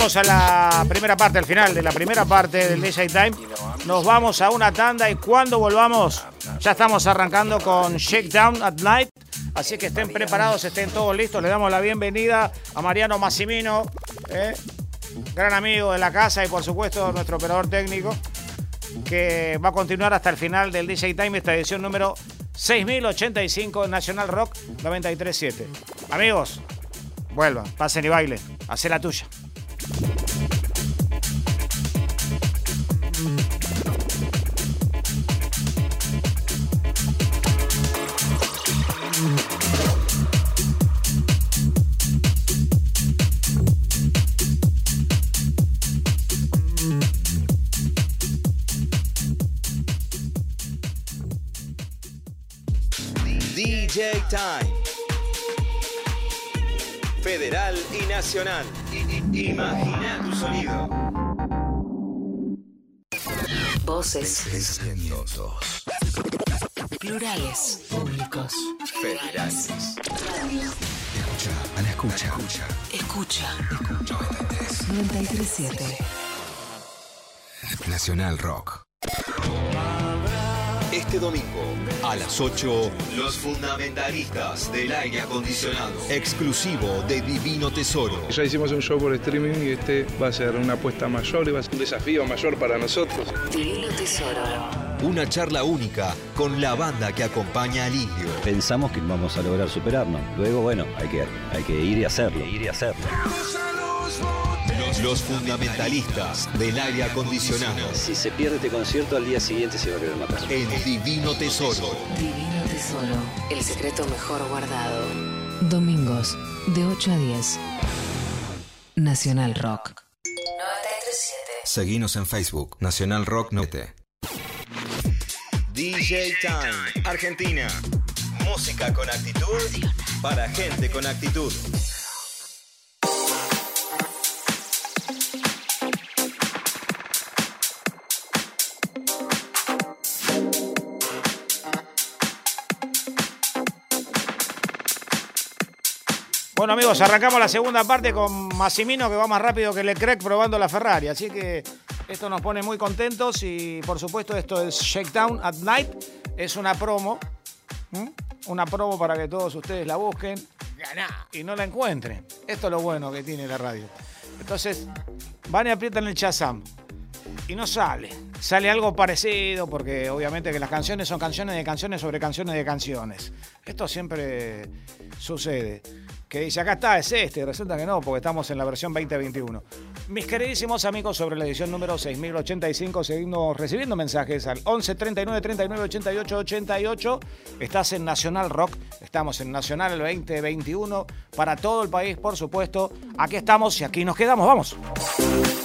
Llegamos a la primera parte, al final de la primera parte del DJ Time. Nos vamos a una tanda y cuando volvamos, ya estamos arrancando con Shakedown at Night. Así que estén preparados, estén todos listos. Le damos la bienvenida a Mariano Massimino, ¿eh? gran amigo de la casa y por supuesto nuestro operador técnico, que va a continuar hasta el final del DJ Time, esta edición número 6085 National Rock 937. Amigos, vuelvan, pasen y bailen, hacé la tuya. DJ Time. Nacional. Imagina tu sonido. Voces. Plurales. Públicos. Federales. A la escucha. Escucha. 937. Nacional Rock. Este domingo, a las 8, los fundamentalistas del aire acondicionado. Exclusivo de Divino Tesoro. Ya hicimos un show por streaming y este va a ser una apuesta mayor y va a ser un desafío mayor para nosotros. Divino Tesoro. Una charla única con la banda que acompaña al indio. Pensamos que vamos a lograr superarnos. Luego, bueno, hay que, hay que ir y hacerlo. Ir y hacerlo. Los fundamentalistas del aire acondicionado. Si se pierde este concierto, al día siguiente se va a querer matar. En Divino Tesoro. Divino Tesoro. El secreto mejor guardado. Domingos, de 8 a 10. Nacional Rock. 937. Seguinos en Facebook, Nacional Rock Note. DJ Time, Argentina. Música con actitud para gente con actitud. Bueno amigos, arrancamos la segunda parte con Massimino que va más rápido que Leclerc probando la Ferrari. Así que esto nos pone muy contentos y por supuesto esto es Shakedown at Night. Es una promo. Una promo para que todos ustedes la busquen y no la encuentren. Esto es lo bueno que tiene la radio. Entonces, van y aprietan el Chazam y no sale. Sale algo parecido porque obviamente que las canciones son canciones de canciones sobre canciones de canciones. Esto siempre sucede. Que dice, acá está, es este. Resulta que no, porque estamos en la versión 2021. Mis queridísimos amigos, sobre la edición número 6085, seguimos recibiendo mensajes al 11 39 39 88 88. Estás en Nacional Rock, estamos en Nacional 2021 para todo el país, por supuesto. Aquí estamos y aquí nos quedamos, vamos.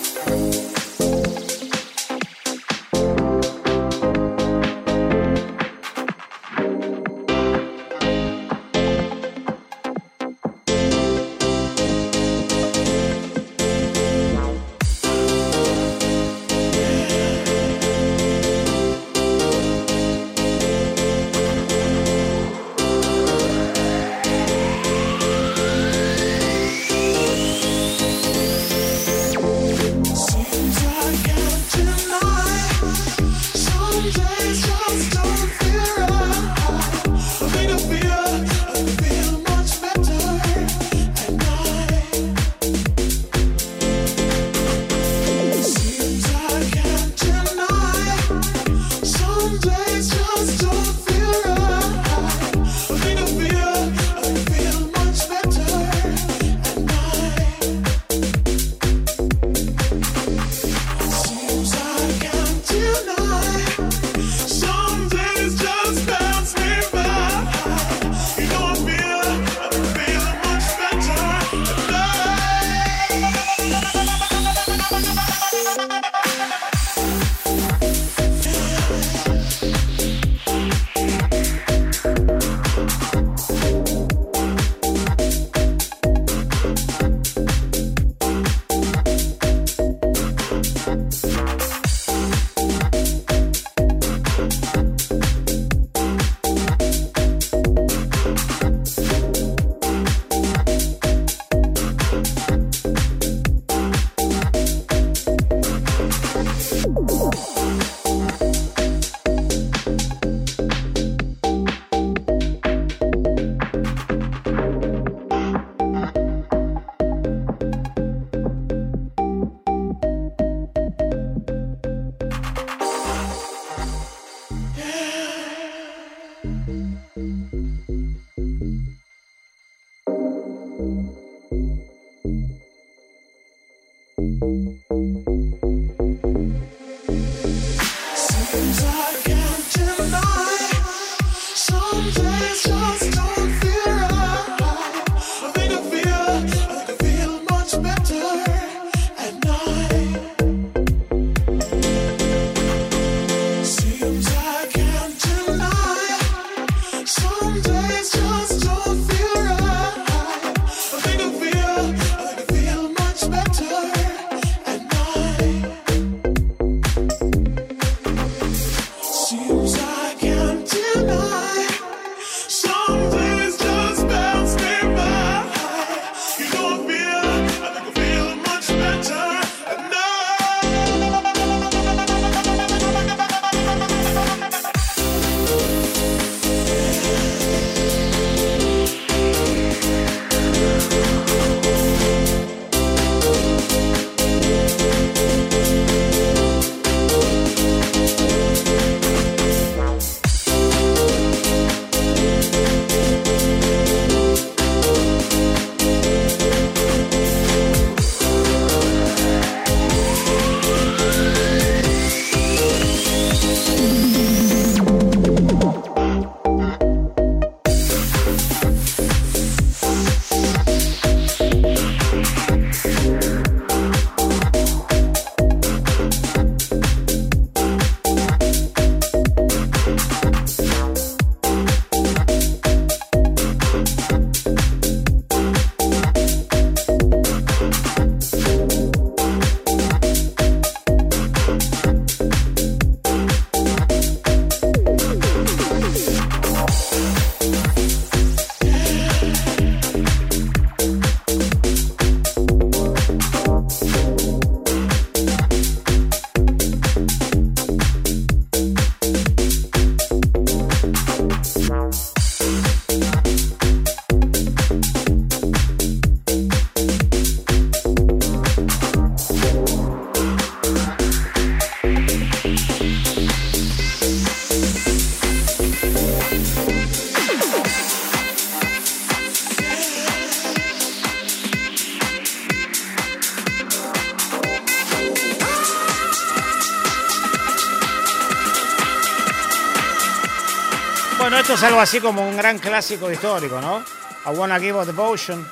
Es algo así como un gran clásico histórico, ¿no? I Wanna Give a Devotion.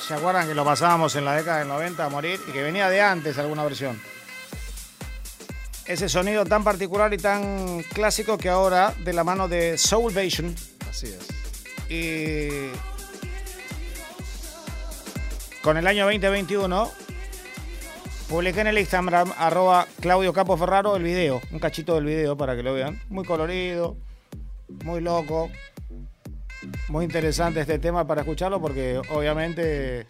¿Se acuerdan que lo pasábamos en la década del 90 a morir y que venía de antes alguna versión? Ese sonido tan particular y tan clásico que ahora, de la mano de Soulvation Así es. y con el año 2021, publiqué en el Instagram, arroba Claudio Capo Ferraro, el video, un cachito del video para que lo vean. Muy colorido, muy loco, muy interesante este tema para escucharlo porque obviamente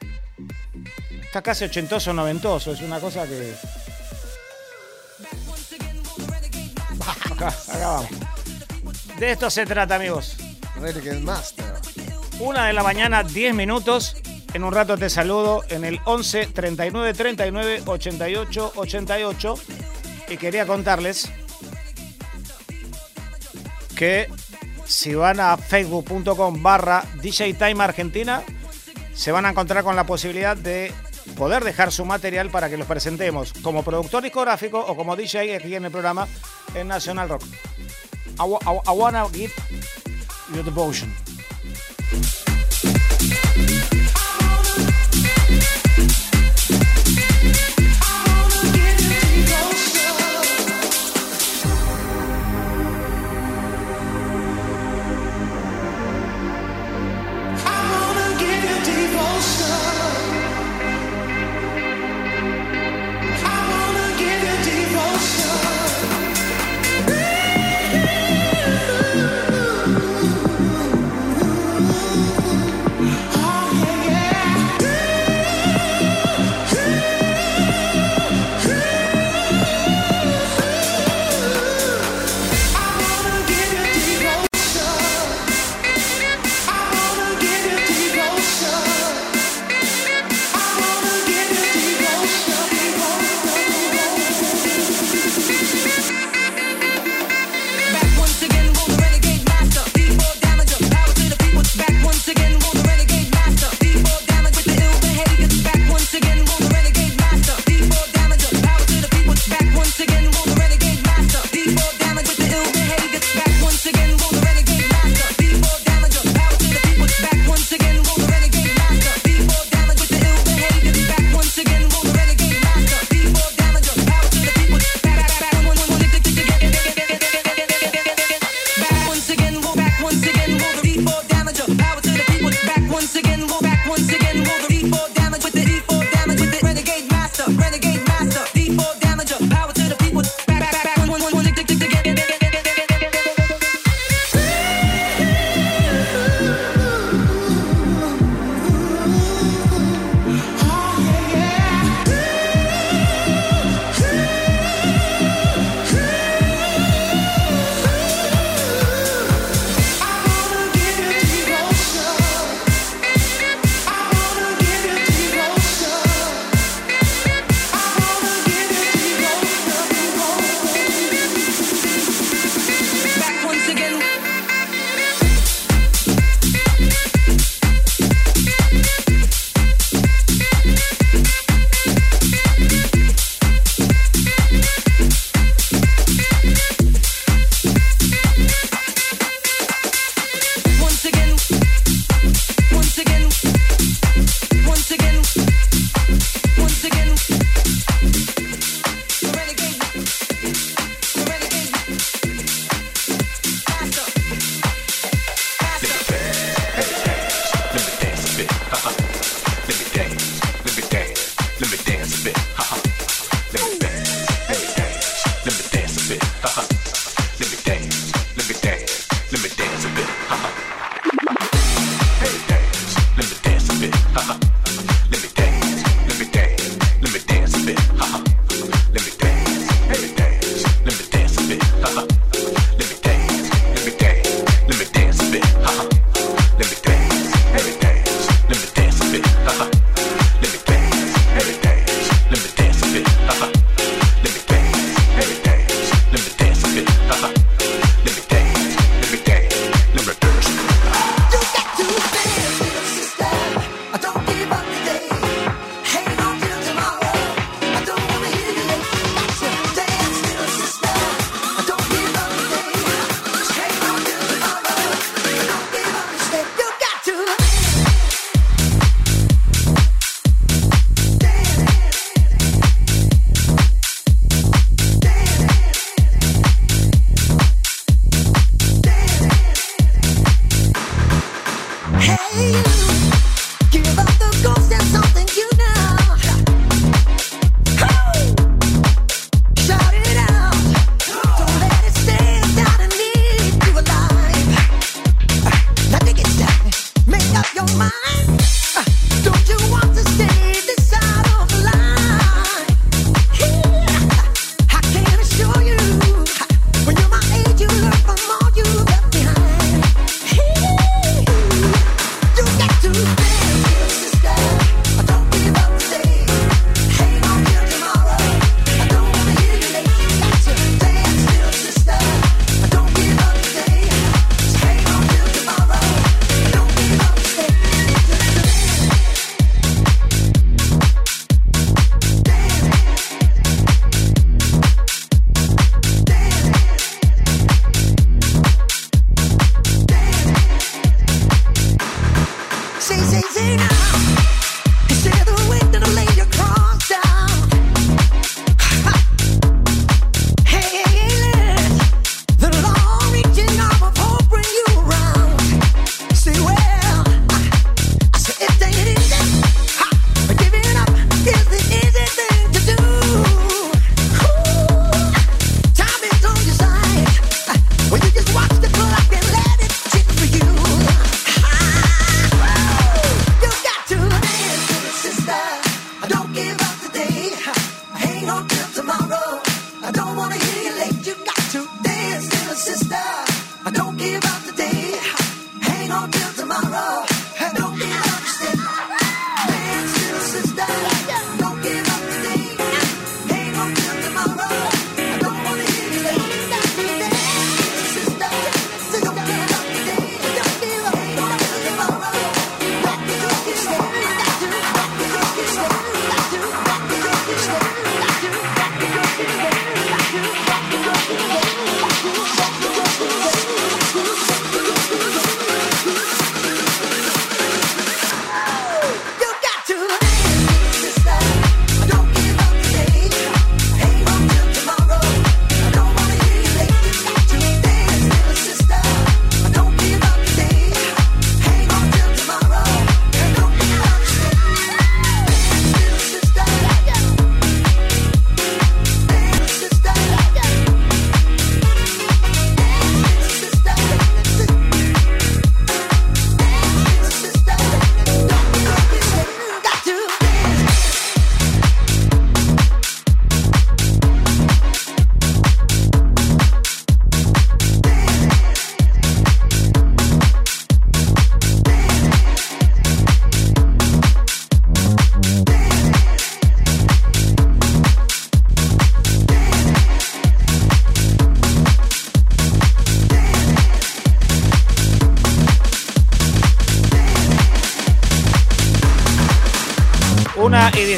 está casi ochentoso, noventoso, es una cosa que... Acá, acá vamos. De esto se trata, amigos. Master. Una de la mañana, 10 minutos. En un rato te saludo en el 11 39 39 88 88. Y quería contarles que si van a facebook.com barra DJ Time Argentina, se van a encontrar con la posibilidad de poder dejar su material para que los presentemos como productor discográfico o como DJ aquí en el programa en National Rock. I, wa- I, I wanna give you.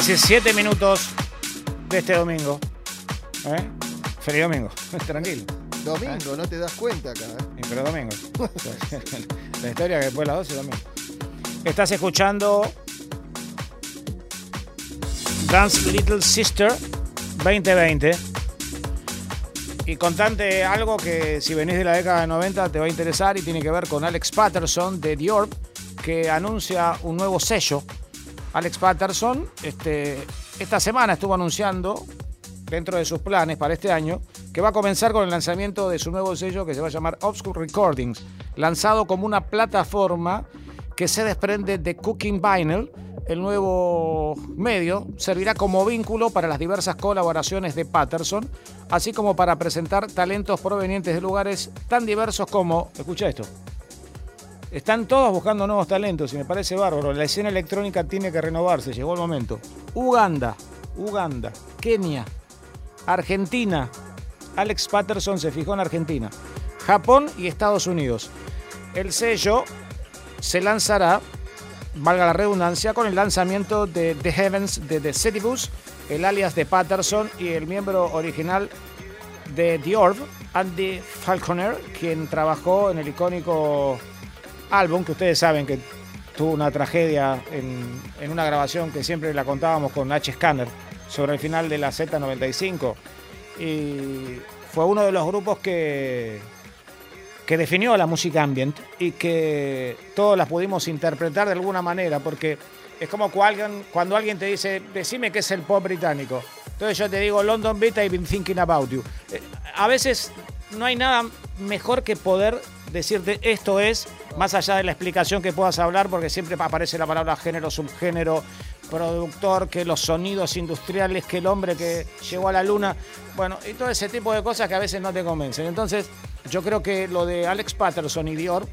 17 minutos de este domingo. ¿Eh? Feliz domingo. Tranquilo. Domingo, no te das cuenta acá. ¿eh? Pero domingo. La historia que después de las 12 domingo. Estás escuchando Dance Little Sister 2020. Y contante algo que si venís de la década de 90 te va a interesar y tiene que ver con Alex Patterson de Dior, que anuncia un nuevo sello. Alex Patterson este, esta semana estuvo anunciando, dentro de sus planes para este año, que va a comenzar con el lanzamiento de su nuevo sello que se va a llamar Obscure Recordings, lanzado como una plataforma que se desprende de Cooking Vinyl. El nuevo medio servirá como vínculo para las diversas colaboraciones de Patterson, así como para presentar talentos provenientes de lugares tan diversos como, escucha esto, están todos buscando nuevos talentos y me parece bárbaro. La escena electrónica tiene que renovarse, llegó el momento. Uganda, Uganda, Kenia, Argentina. Alex Patterson se fijó en Argentina. Japón y Estados Unidos. El sello se lanzará, valga la redundancia, con el lanzamiento de The Heavens de The City Bus, el alias de Patterson y el miembro original de The Orb, Andy Falconer, quien trabajó en el icónico álbum que ustedes saben que tuvo una tragedia en, una grabación que siempre la contábamos con H. Scanner sobre el final de la Z95. Y fue uno de los grupos que, que definió la música ambient y que todos las pudimos interpretar de alguna manera, porque es como cu- alguien- cuando alguien te dice, decime qué es el pop británico. Entonces yo te digo, London Beat, I've been thinking about you. Eh, A veces no hay nada mejor que poder decirte esto es, más allá de la explicación que puedas hablar, porque siempre aparece la palabra género, subgénero, productor, que los sonidos industriales, que el hombre que llegó a la luna, bueno, y todo ese tipo de cosas que a veces no te convencen. Entonces, yo creo que lo de Alex Patterson y Dior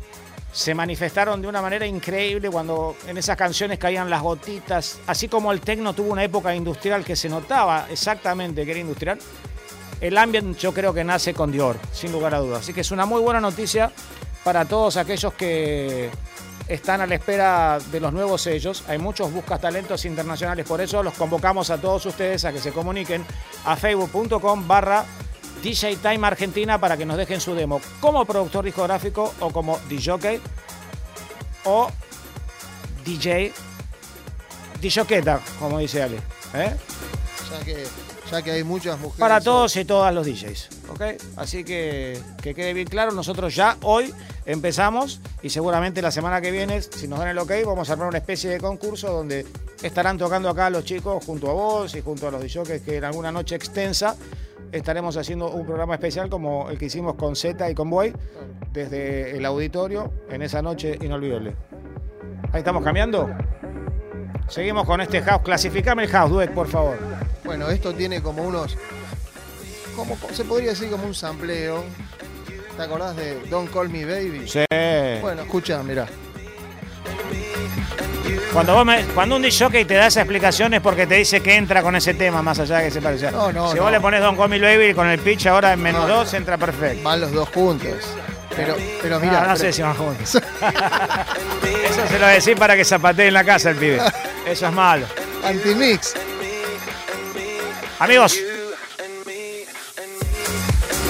se manifestaron de una manera increíble cuando en esas canciones caían las gotitas, así como el techno tuvo una época industrial que se notaba exactamente que era industrial. El ambient yo creo que nace con Dior, sin lugar a dudas. Así que es una muy buena noticia para todos aquellos que están a la espera de los nuevos sellos. Hay muchos buscas talentos internacionales, por eso los convocamos a todos ustedes a que se comuniquen a facebook.com barra DJ Time Argentina para que nos dejen su demo como productor discográfico o como DJ o DJ DJqueta, como dice Ale. ¿eh? Ya que hay muchas mujeres. Para todos y todas los DJs. ¿ok? Así que que quede bien claro, nosotros ya hoy empezamos y seguramente la semana que viene, si nos dan el ok, vamos a armar una especie de concurso donde estarán tocando acá los chicos junto a vos y junto a los DJs que en alguna noche extensa estaremos haciendo un programa especial como el que hicimos con Z y con Boy desde el auditorio en esa noche inolvidable. Ahí estamos cambiando. Seguimos con este house. Clasificame el house, Duet, por favor. Bueno, esto tiene como unos. Como, se podría decir como un sampleo. ¿Te acordás de Don't Call Me Baby? Sí. Bueno, escucha, mirá. Cuando, vos me- cuando un DJ te da esa explicación es porque te dice que entra con ese tema más allá de que se parecía. No, no, si no. vos le pones Don Call Me Baby con el pitch ahora en menos No, no. 2 entra perfecto. Van los dos juntos. Pero, pero No, mirá. no pero- sé si van juntos. Eso se lo decís para que zapatee en la casa el pibe. Eso es malo. Antimix. Amigos,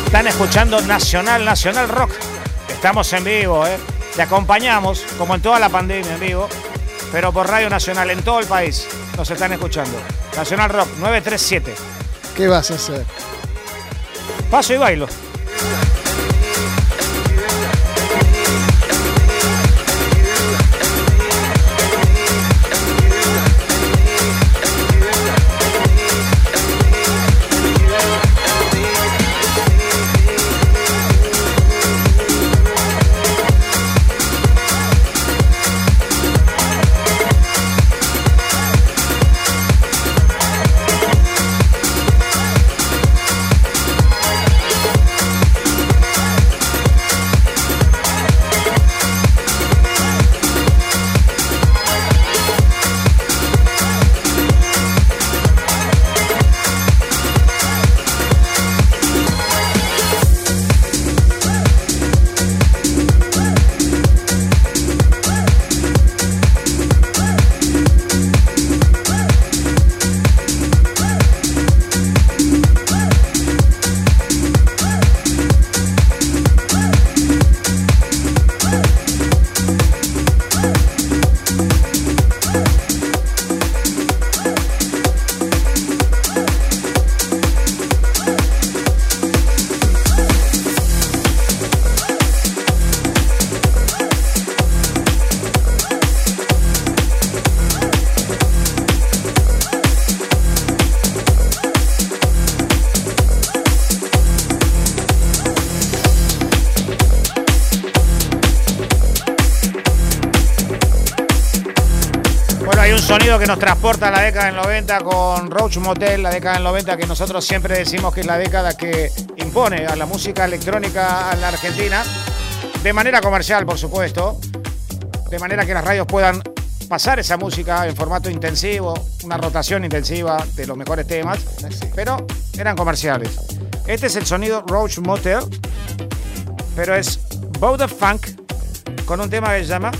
están escuchando Nacional, Nacional Rock. Estamos en vivo, ¿eh? Te acompañamos, como en toda la pandemia en vivo, pero por Radio Nacional en todo el país nos están escuchando. Nacional Rock 937. ¿Qué vas a hacer? Paso y bailo. Nos transporta a la década del 90 con Roach Motel, la década del 90 que nosotros siempre decimos que es la década que impone a la música electrónica en la Argentina, de manera comercial, por supuesto, de manera que las radios puedan pasar esa música en formato intensivo, una rotación intensiva de los mejores temas, pero eran comerciales. Este es el sonido Roach Motel, pero es Bow Funk con un tema que se llama.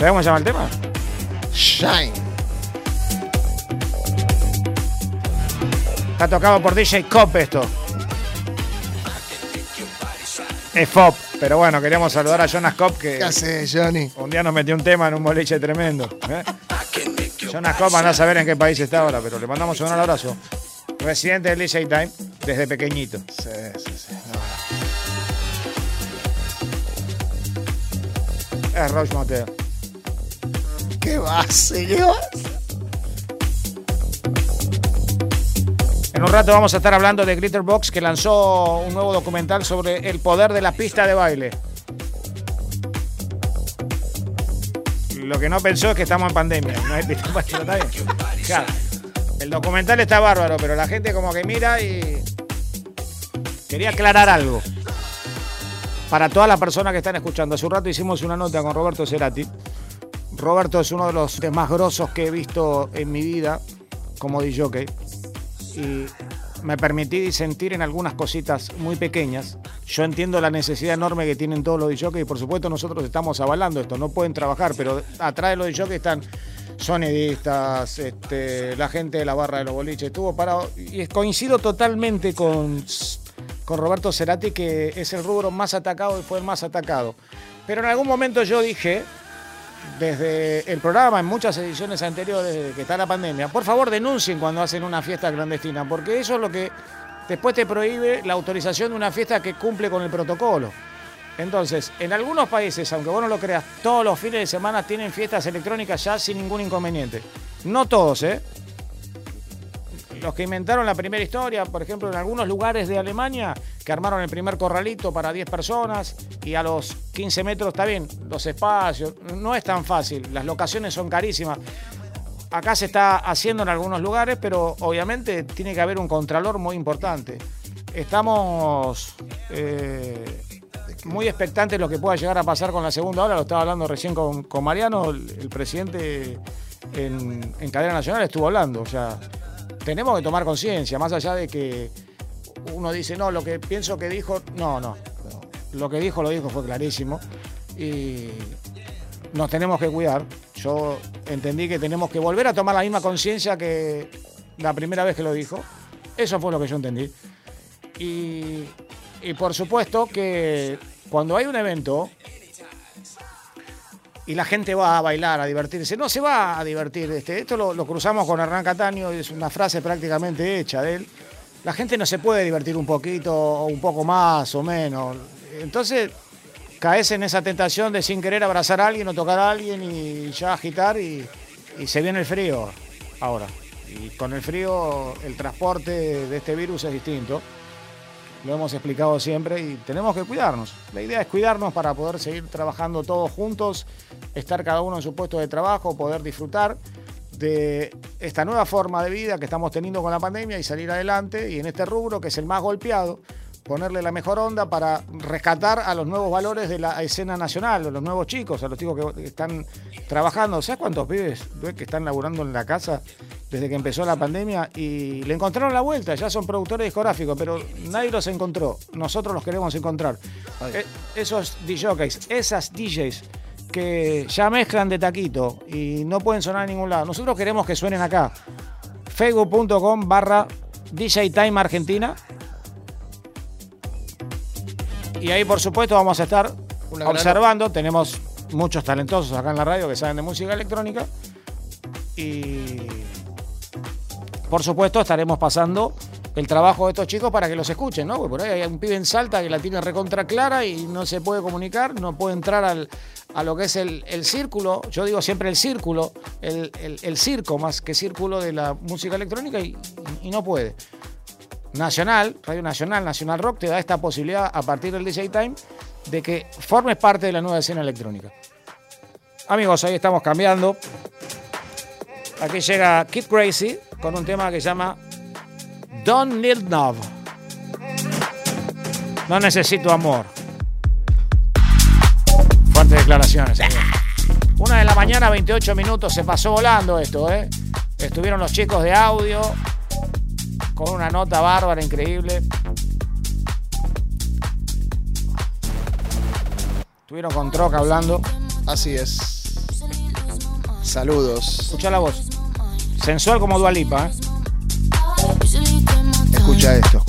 ¿Sabes cómo se llama el tema? Shine. Está tocado por DJ Cop esto. Es Fop, pero bueno, queríamos saludar a Jonas Cop que ¿Qué haces, Johnny? un día nos metió un tema en un boliche tremendo. ¿eh? Jonas Cop anda a saber en qué país está ahora, pero le mandamos un abrazo. Residente del DJ Time desde pequeñito. Sí, sí, sí. Es Roach Motel. ¿Qué base? ¿Qué? En un rato vamos a estar hablando de Glitterbox que lanzó un nuevo documental sobre el poder de la pista de baile. Lo que no pensó es que estamos en pandemia. ¿no? Claro. El documental está bárbaro, pero la gente como que mira y quería aclarar algo. Para todas las personas que están escuchando, hace un rato hicimos una nota con Roberto Cerati. Roberto es uno de los más grosos que he visto en mi vida como DJ y me permití sentir en algunas cositas muy pequeñas. Yo entiendo la necesidad enorme que tienen todos los DJs y por supuesto nosotros estamos avalando esto, no pueden trabajar, pero atrás de los DJs están sonidistas, este, la gente de la barra de los boliches, estuvo parado y coincido totalmente con, con Roberto Cerati que es el rubro más atacado y fue el más atacado. Pero en algún momento yo dije, desde el programa, en muchas ediciones anteriores que está la pandemia, por favor denuncien cuando hacen una fiesta clandestina, porque eso es lo que después te prohíbe la autorización de una fiesta que cumple con el protocolo. Entonces, en algunos países, aunque vos no lo creas, todos los fines de semana tienen fiestas electrónicas ya sin ningún inconveniente. No todos, ¿eh? Los que inventaron la primera historia, por ejemplo, en algunos lugares de Alemania, que armaron el primer corralito para 10 personas y a los 15 metros está bien, los espacios, no es tan fácil, las locaciones son carísimas. Acá se está haciendo en algunos lugares, pero obviamente tiene que haber un contralor muy importante. Estamos eh, muy expectantes de lo que pueda llegar a pasar con la segunda ola. Lo estaba hablando recién con, con Mariano, el, el presidente en, en cadena nacional estuvo hablando. O sea, tenemos que tomar conciencia, más allá de que uno dice, no, lo que pienso que dijo, no, no. Lo que dijo, lo dijo, fue clarísimo. Y nos tenemos que cuidar. Yo entendí que tenemos que volver a tomar la misma conciencia que la primera vez que lo dijo. Eso fue lo que yo entendí. Y, y por supuesto que cuando hay un evento y la gente va a bailar, a divertirse, no se va a divertir. Este, esto lo, cruzamos con Hernán Cataño, es una frase prácticamente hecha de él. La gente no se puede divertir un poquito o un poco más o menos. Entonces caes en esa tentación de sin querer abrazar a alguien o tocar a alguien y ya agitar y se viene el frío ahora. Y con el frío el transporte de este virus es distinto. Lo hemos explicado siempre y tenemos que cuidarnos. La idea es cuidarnos para poder seguir trabajando todos juntos, estar cada uno en su puesto de trabajo, poder disfrutar de esta nueva forma de vida que estamos teniendo con la pandemia y salir adelante. Y en este rubro, que es el más golpeado, ponerle la mejor onda para rescatar a los nuevos valores de la escena nacional, a los nuevos chicos, a los chicos que están trabajando. ¿Sabes cuántos pibes que están laburando en la casa desde que empezó la pandemia? Y le encontraron la vuelta, ya son productores discográficos, pero nadie los encontró. Nosotros los queremos encontrar. Eh, esos DJs, esas DJs que ya mezclan de taquito y no pueden sonar en ningún lado. Nosotros queremos que suenen acá. Facebook.com barra DJ Time Argentina. Y ahí, por supuesto, vamos a estar Una gran- observando. Tenemos muchos talentosos acá en la radio que saben de música electrónica. Y por supuesto estaremos pasando el trabajo de estos chicos para que los escuchen, ¿no? Porque por ahí hay un pibe en Salta que la tiene recontra clara y no se puede comunicar, no puede entrar al, a lo que es el, el círculo, yo digo siempre el círculo, el, el- el circo más que círculo de la música electrónica y, y no puede. Nacional, Radio Nacional, Nacional Rock te da esta posibilidad a partir del DJ Time de que formes parte de la nueva escena electrónica. Amigos, ahí estamos cambiando. Aquí llega Kid Crazy con un tema que se llama Don't Need Love. No necesito amor. Fuertes declaraciones. Una de la mañana, 28 minutos. Se pasó volando esto, ¿eh? Estuvieron los chicos de audio con una nota bárbara, increíble. Estuvieron con Troca hablando. Así es. Saludos. Escucha la voz. Sensual como Dualipa, ¿eh? Escucha esto,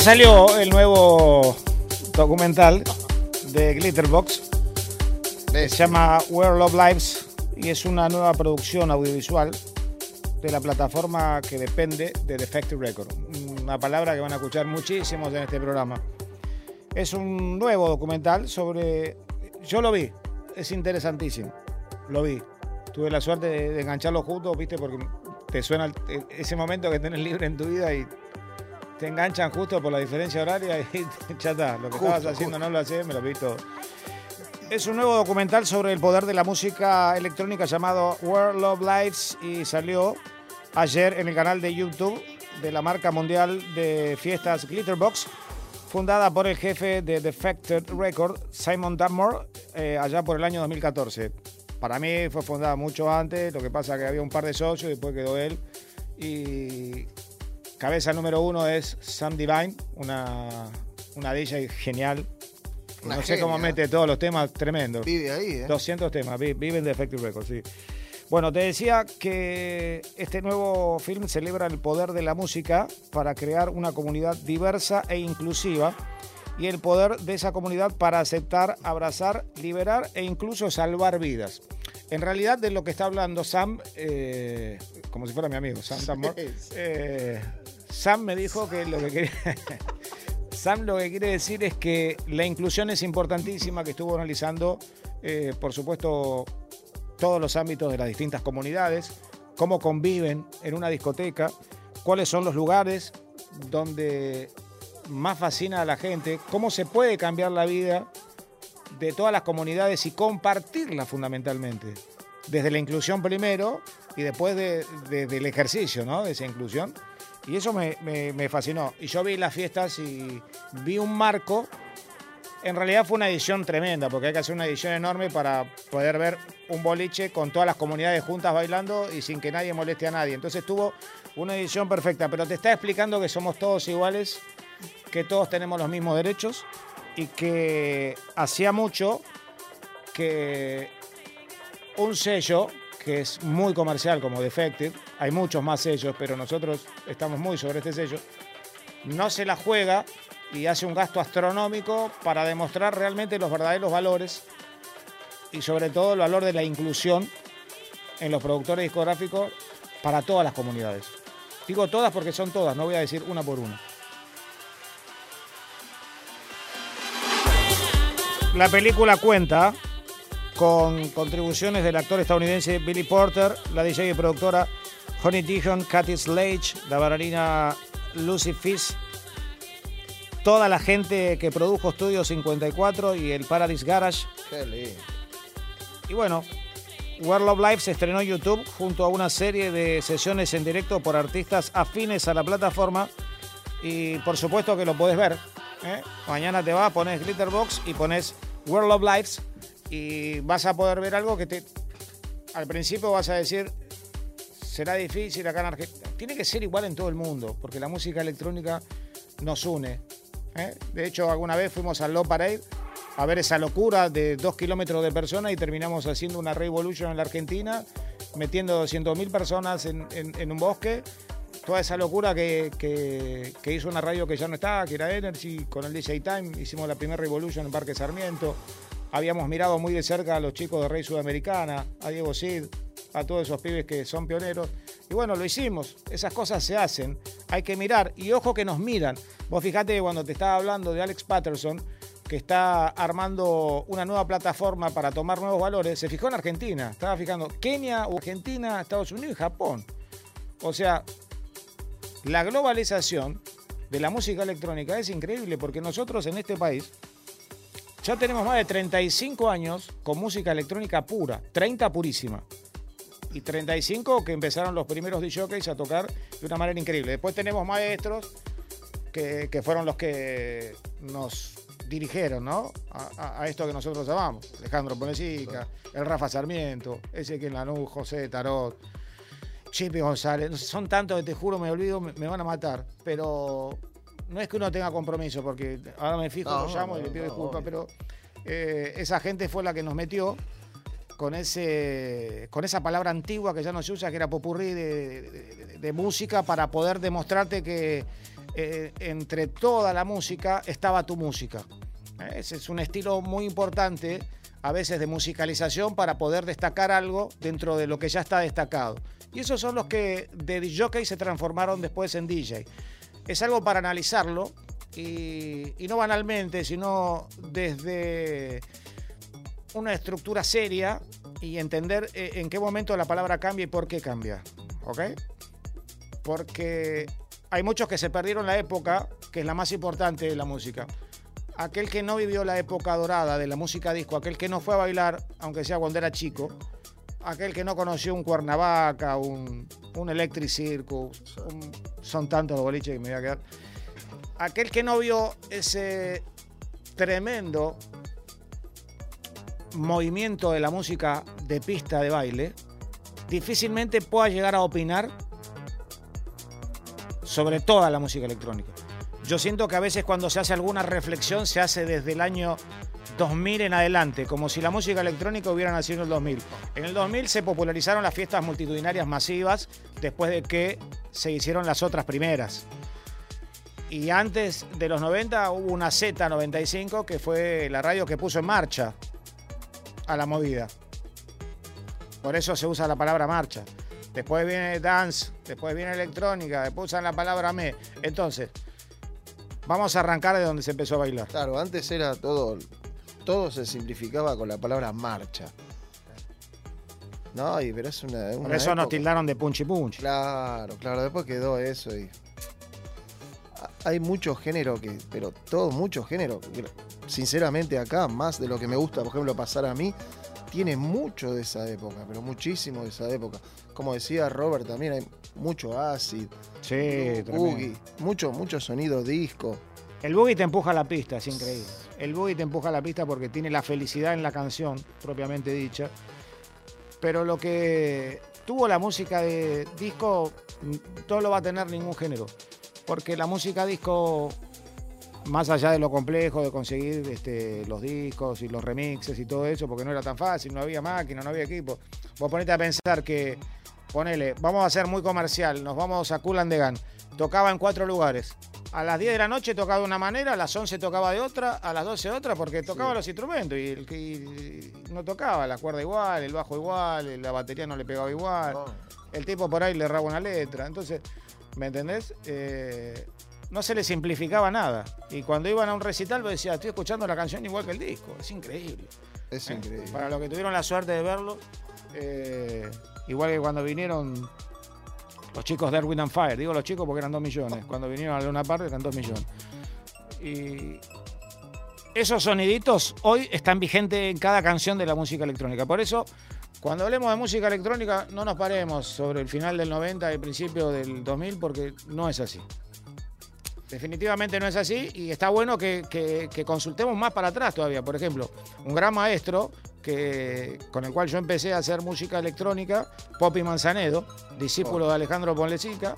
Salió el nuevo documental de Glitterbox. Se llama Where Love Lives y es una nueva producción audiovisual de la plataforma que depende de Defective Record. Una palabra que van a escuchar muchísimos en este programa. Es un nuevo documental sobre... Yo lo vi, es interesantísimo. Lo vi. Tuve la suerte de, de engancharlo juntos, viste, porque te suena ese momento que tenés libre en tu vida y te enganchan justo por la diferencia horaria y ya está. Lo que Justo, estabas haciendo no lo me lo vi todo. Es un nuevo documental sobre el poder de la música electrónica llamado World Love Lives y salió ayer en el canal de YouTube de la marca mundial de fiestas Glitterbox, fundada por el jefe de Defected Record, Simon Dunmore, eh, allá por el año 2014. Para mí fue fundada mucho antes, lo que pasa que había un par de socios y después quedó él. Y cabeza número uno es Sam Divine, una, una DJ genial. Una no sé cómo mete todos los temas tremendos. Vive ahí, ¿eh? 200 temas, vi- viven de Effective Records, sí. Bueno, te decía que este nuevo film celebra el poder de la música para crear una comunidad diversa e inclusiva y el poder de esa comunidad para aceptar, abrazar, liberar e incluso salvar vidas. En realidad de lo que está hablando Sam, eh, como si fuera mi amigo, Sam eh, Sam me dijo que lo que quería... Sam lo que quiere decir es que la inclusión es importantísima, que estuvo analizando, eh, por supuesto, todos los ámbitos de las distintas comunidades, cómo conviven en una discoteca, cuáles son los lugares donde más fascina a la gente, cómo se puede cambiar la vida de todas las comunidades y compartirla fundamentalmente. Desde la inclusión primero y después de- de- del ejercicio ¿no? de esa inclusión. Y eso me, me- me fascinó. Y yo vi las fiestas y vi un marco. En realidad fue una edición tremenda, porque hay que hacer una edición enorme para poder ver un boliche con todas las comunidades juntas bailando y sin que nadie moleste a nadie. Entonces tuvo una edición perfecta, pero te está explicando que somos todos iguales, que todos tenemos los mismos derechos y que hacía mucho que un sello que es muy comercial como Defected, hay muchos más sellos, pero nosotros estamos muy sobre este sello, no se la juega y hace un gasto astronómico para demostrar realmente los verdaderos valores y sobre todo el valor de la inclusión en los productores discográficos para todas las comunidades. Digo todas porque son todas, no voy a decir una por una. La película cuenta con contribuciones del actor estadounidense Billy Porter, la DJ y productora Honey Dijon, Katy Slade, la bailarina Lucy Fish, toda la gente que produjo Studio 54 y el Paradise Garage. Qué lindo. Y bueno, World of Life se estrenó en YouTube junto a una serie de sesiones en directo por artistas afines a la plataforma. Y por supuesto que lo podés ver. ¿eh? Mañana te vas, pones Glitterbox y pones World of Lives y vas a poder ver algo que te. Al principio vas a decir, será difícil acá en Argentina. Tiene que ser igual en todo el mundo, porque la música electrónica nos une. ¿eh? De hecho, alguna vez fuimos al Low Parade a ver esa locura de dos kilómetros de personas y terminamos haciendo una Revolution en la Argentina, metiendo 200.000 personas en, un bosque. Toda esa locura que, que- que hizo una radio que ya no está, que era Energy, con el DJ Time, hicimos la primera Revolution en Parque Sarmiento. Habíamos mirado muy de cerca a los chicos de Rey Sudamericana, a Diego Cid, a todos esos pibes que son pioneros. Y bueno, lo hicimos. Esas cosas se hacen. Hay que mirar. Y ojo que nos miran. Vos fijate cuando te estaba hablando de Alex Patterson, que está armando una nueva plataforma para tomar nuevos valores, se fijó en Argentina. Estaba fijando Kenia, Argentina, Estados Unidos y Japón. O sea, la globalización de la música electrónica es increíble porque nosotros en este país ya tenemos más de 35 años con música electrónica pura, 30 purísima. Y 35 que empezaron los primeros DJs a tocar de una manera increíble. Después tenemos maestros que, que fueron los que nos dirigieron, ¿no? A, a- a esto que nosotros llamamos. Alejandro Ponesica, el Rafa Sarmiento, Ezequiel Lanús, José Tarot, Chipi González. Son tantos que te juro, me olvido, me, me van a matar. Pero no es que uno tenga compromiso, porque ahora me fijo, No, lo llamo y le pido disculpas, pero eh, esa gente fue la que nos metió con, ese, con esa palabra antigua que ya no se usa, que era popurrí de, de- de- de música, para poder demostrarte que eh, entre toda la música estaba tu música. Eh, Ese es un estilo muy importante, a veces de musicalización, para poder destacar algo dentro de lo que ya está destacado. Y esos son los que de jockey se transformaron después en DJ. Es algo para analizarlo y, no banalmente, sino desde una estructura seria y entender eh, en qué momento la palabra cambia y por qué cambia. ¿Ok? Porque hay muchos que se perdieron la época, que es la más importante de la música. Aquel que no vivió la época dorada de la música disco, aquel que no fue a bailar, aunque sea cuando era chico, aquel que no conoció un Cuernavaca, un, un Electric Circus, son tantos los boliches que me voy a quedar. Aquel que no vio ese tremendo movimiento de la música de pista de baile, difícilmente pueda llegar a opinar sobre toda la música electrónica. Yo siento que a veces cuando se hace alguna reflexión se hace desde el año 2000 en adelante, como si la música electrónica hubiera nacido en el 2000. En el 2000 se popularizaron las fiestas multitudinarias masivas después de que se hicieron las otras primeras. Y antes de los 90 hubo una Z95 que fue la radio que puso en marcha a la movida. Por eso se usa la palabra marcha. Después viene dance, después viene electrónica, después usan la palabra me. Entonces, vamos a arrancar de donde se empezó a bailar. Claro, antes era todo, todo se simplificaba con la palabra marcha. No, y pero es una. Por eso nos tildaron de punchi punchi. Claro, claro, después quedó eso y. Ha- Hay mucho género que. Pero todo, mucho género. que, Sinceramente, acá, más de lo que me gusta, por ejemplo, pasar a mí, tiene mucho de esa época, pero muchísimo de esa época. Como decía Robert, también hay mucho acid, Sí, boogie, mucho, mucho sonido disco. El boogie te empuja a la pista, es increíble. El boogie te empuja a la pista porque tiene la felicidad en la canción, propiamente dicha. Pero lo que tuvo la música de disco, mm, no lo va a tener ningún género. Porque la música disco, más allá de lo complejo de conseguir este, los discos y los remixes y todo eso, porque no era tan fácil, no había máquina, no había equipo. Vos ponete a pensar que, ponele, vamos a ser muy comercial, nos vamos a Cool and the Gun. Tocaba en cuatro lugares. A las 10 de la noche tocaba de una manera, a las 11 tocaba de otra, a las 12 de otra, porque tocaba los instrumentos y, el que y no tocaba, la cuerda igual, el bajo igual, la batería no le pegaba igual, el tipo por ahí le erraba una letra. Entonces, ¿me entendés? Eh, no se le simplificaba nada. Y cuando iban a un recital, vos decías, estoy escuchando la canción igual que el disco. Es increíble. Es ¿eh? increíble. Para los que tuvieron la suerte de verlo, eh, igual que cuando vinieron los chicos de Erwin and Fire, digo los chicos porque eran dos millones, cuando vinieron a Luna Park eran dos millones. Y esos soniditos hoy están vigentes en cada canción de la música electrónica. Por eso, cuando hablemos de música electrónica, no nos paremos sobre el final del 90 y el principio del 2000 porque no es así. Definitivamente no es así y está bueno que, que- que consultemos más para atrás todavía. Por ejemplo, un gran maestro que, con el cual yo empecé a hacer música electrónica, Poppy Manzanedo, discípulo de Alejandro Ponlecica.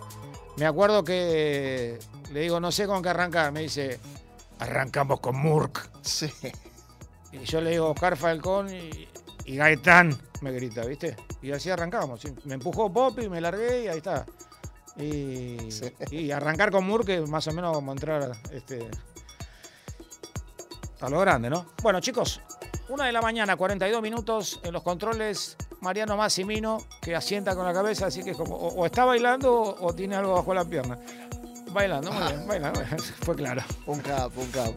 Me acuerdo que le digo, no sé con qué arrancar. Me dice, arrancamos con Murk. Sí. Y yo le digo, Oscar Falcón y, y Gaetán, me grita, ¿viste? Y así arrancamos. Me empujó Poppy, me largué y ahí está. Y, y arrancar con que es más o menos como entrar este, a lo grande, ¿no? Bueno, chicos, una de la mañana, 42 minutos en los controles. Mariano Massimino, que asienta con la cabeza, así que es como, o, o está bailando o, o tiene algo bajo la pierna. Bailando, muy bien, bailando, fue claro. Un capo, un capo.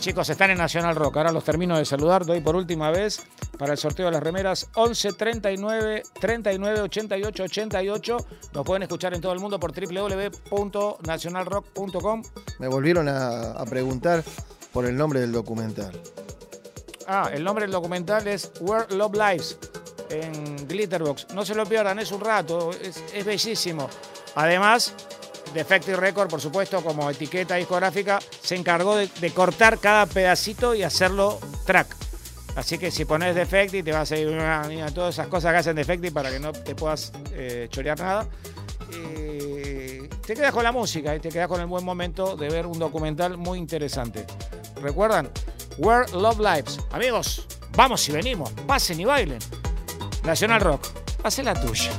Chicos, están en Nacional Rock. Ahora los termino de saludar. Doy por última vez para el sorteo de las remeras 11 39 39 88 88. Nos pueden escuchar en todo el mundo por www.nacionalrock.com. Me volvieron a, a preguntar por el nombre del documental. Ah, el nombre del documental es Where Love Lives en Glitterbox. No se lo pierdan, es un rato, es, bellísimo. Además, Defective Record, por supuesto, como etiqueta discográfica, se encargó de, cortar cada pedacito y hacerlo track. Así que si pones Defective, te vas a ir mira, todas esas cosas que hacen Defective para que no te puedas eh, chorear nada. Y te quedas con la música y te quedas con el buen momento de ver un documental muy interesante. ¿Recuerdan? Where Love Lives. Amigos, Vamos y venimos, pasen y bailen. Nacional Rock, hace la tuya.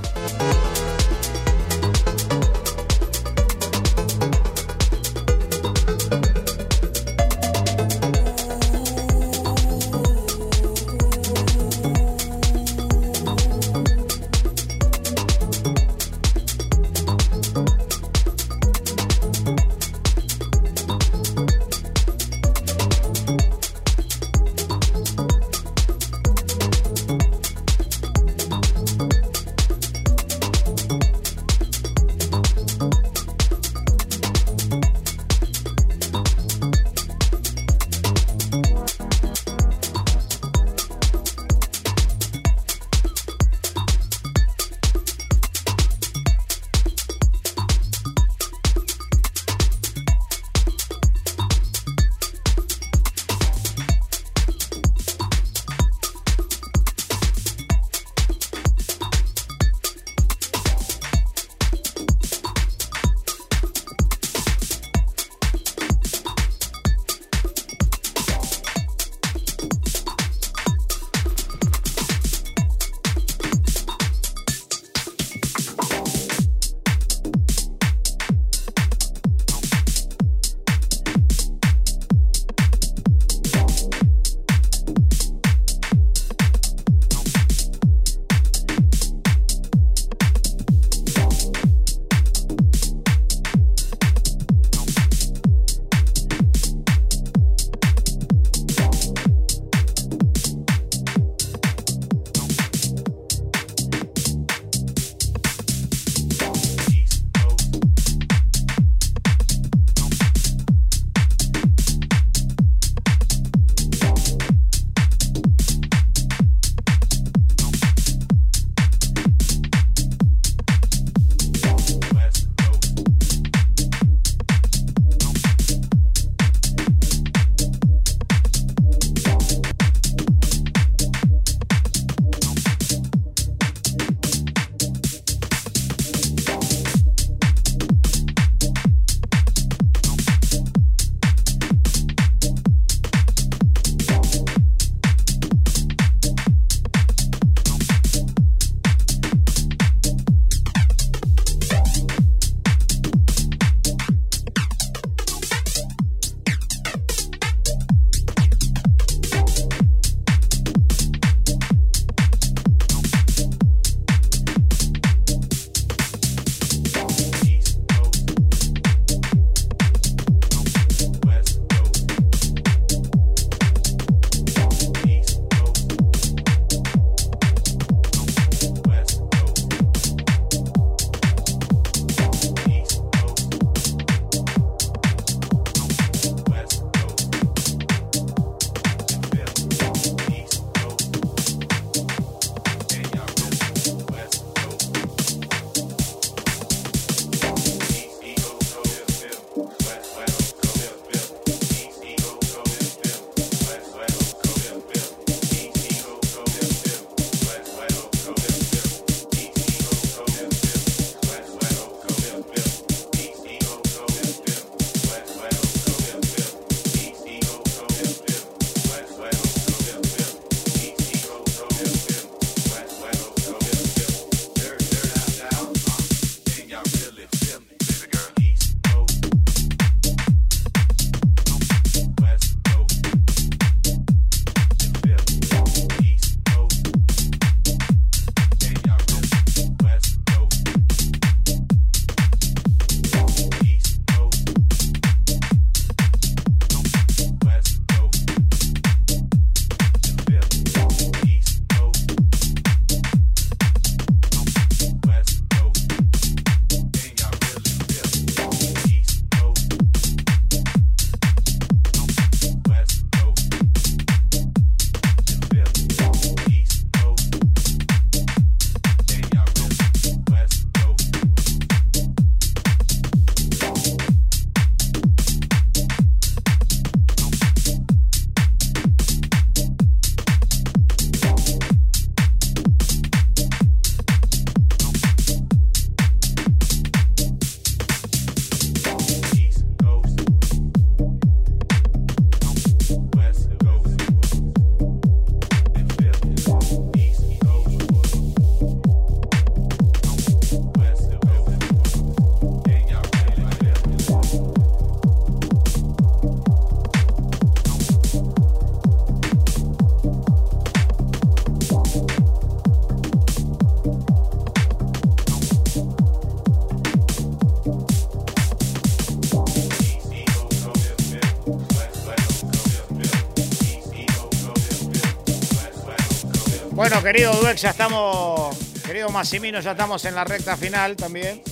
Querido Duex, ya estamos, querido Massimino, ya estamos en la recta final también.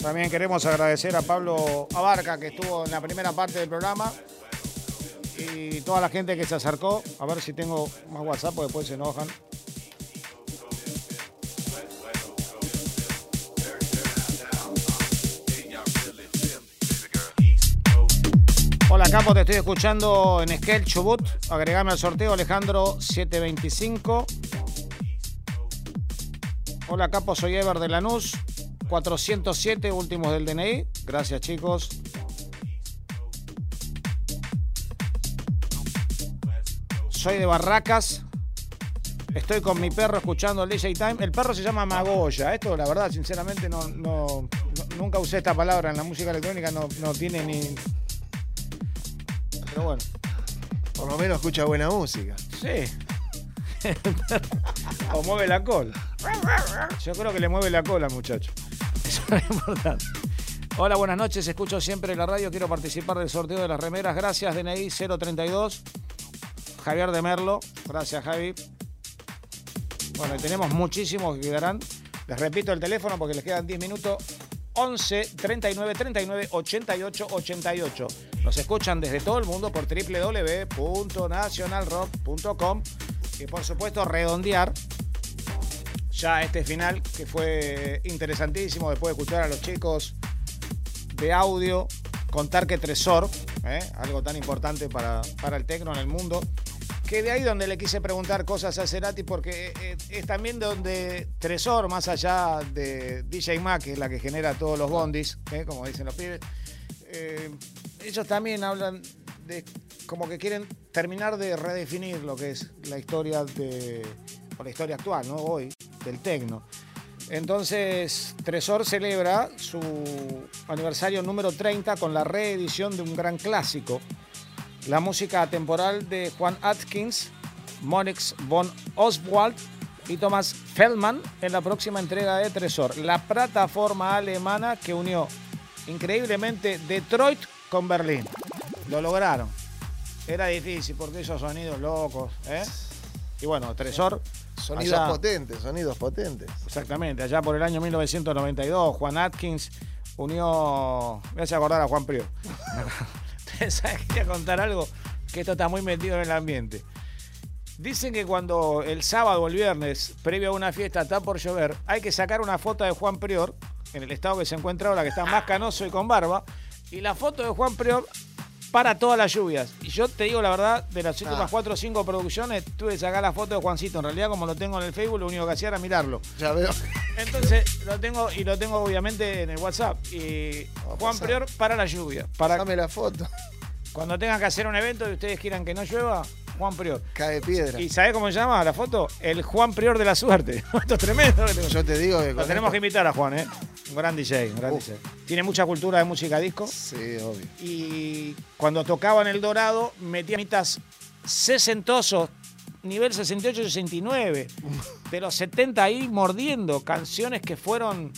También queremos agradecer a Pablo Abarca que estuvo en la primera parte del programa y toda la gente que se acercó. A ver si tengo más WhatsApp, después se enojan. Hola Capo, te estoy escuchando en Chubut. Agregame al sorteo Alejandro 725. Hola Capo, soy Ever de Lanús. 407 últimos del DNI. Gracias chicos. Soy de Barracas. Estoy con mi perro escuchando el DJ Time. El perro se llama Magoya. Esto, la verdad, sinceramente, no, no- nunca usé esta palabra en la música electrónica. No, no tiene ni. Pero bueno. Por lo menos escucha buena música. Sí. o mueve la cola. Yo creo que le mueve la cola, muchacho. Eso es importante. Hola, buenas noches. Escucho siempre la radio. Quiero participar del sorteo de las remeras. Gracias, DNI 032. Javier de Merlo. Gracias, Javi. Bueno, y tenemos muchísimos que quedarán. Les repito el teléfono porque les quedan 10 minutos. 11 39 39 88 88. Nos escuchan desde todo el mundo por www.nacionalrock.com y por supuesto redondear ya este final que fue interesantísimo después de escuchar a los chicos de audio contar que Tresor, ¿eh? algo tan importante para, para el tecno en el mundo, que de ahí donde le quise preguntar cosas a Cerati, porque eh, es también donde Tresor, más allá de DJ Mac, que es la que genera todos los bondis, ¿eh? como dicen los pibes, eh, ellos también hablan de como que quieren terminar de redefinir lo que es la historia de, la historia actual, ¿no? Hoy, del tecno. Entonces, Tresor celebra su aniversario número 30 con la reedición de un gran clásico, la música atemporal de Juan Atkins, Monix von Oswald y Thomas Feldman en la próxima entrega de Tresor, la plataforma alemana que unió increíblemente Detroit con Berlín. Lo lograron. Era difícil porque esos sonidos locos, ¿eh? Y bueno, Tresor. Sonidos allá- potentes, sonidos potentes. Exactamente, allá por el año 1992, Juan Atkins unió. Me hace acordar a Juan Prior. Quería contar algo que esto está muy metido en el ambiente. Dicen que cuando el sábado o el viernes, previo a una fiesta, está por llover, hay que sacar una foto de Juan Prior, en el estado que se encuentra ahora, que está más canoso y con barba, y la foto de Juan Prior para todas las lluvias. Y yo te digo la verdad, de las últimas Ah. cuatro o cinco producciones, tuve que sacar la foto de Juancito. En realidad, como lo tengo en el Facebook, lo único que hacía era mirarlo. Ya veo. Entonces lo tengo y lo tengo obviamente en el WhatsApp. Y Juan pasar. Prior para la lluvia. Para Dame la foto. cuando tengan que hacer un evento y ustedes quieran que no llueva, Juan Prior. Cae piedra. ¿Y sabés cómo se llama la foto? El Juan Prior de la suerte. Esto es tremendo. Yo te digo que Lo tenemos que invitar a Juan, ¿eh? Un gran DJ, un gran Uf. DJ. Tiene mucha cultura de música disco. Sí, obvio. Y cuando tocaba en El Dorado, metía mitas sesentosos, nivel 68-69, de los 70 ahí mordiendo canciones que fueron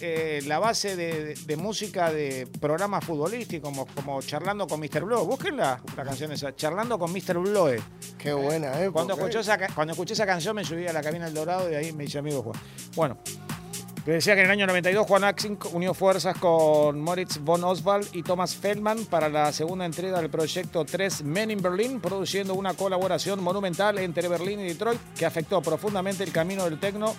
eh, la base de, de música de programas futbolísticos, como, como Charlando con Mr. Blow. Búsquenla, la canción esa, Charlando con Mr. Blow. Qué buena, ¿eh? Cuando, escuchó esa, cuando escuché esa canción me subí a la cabina del Dorado y ahí me hice amigo Juan. Bueno, te decía que en el año 92 Juan Axin unió fuerzas con Moritz von Oswald y Thomas Feldman para la segunda entrega del proyecto 3 Men in Berlin, produciendo una colaboración monumental entre Berlín y Detroit que afectó profundamente el camino del tecno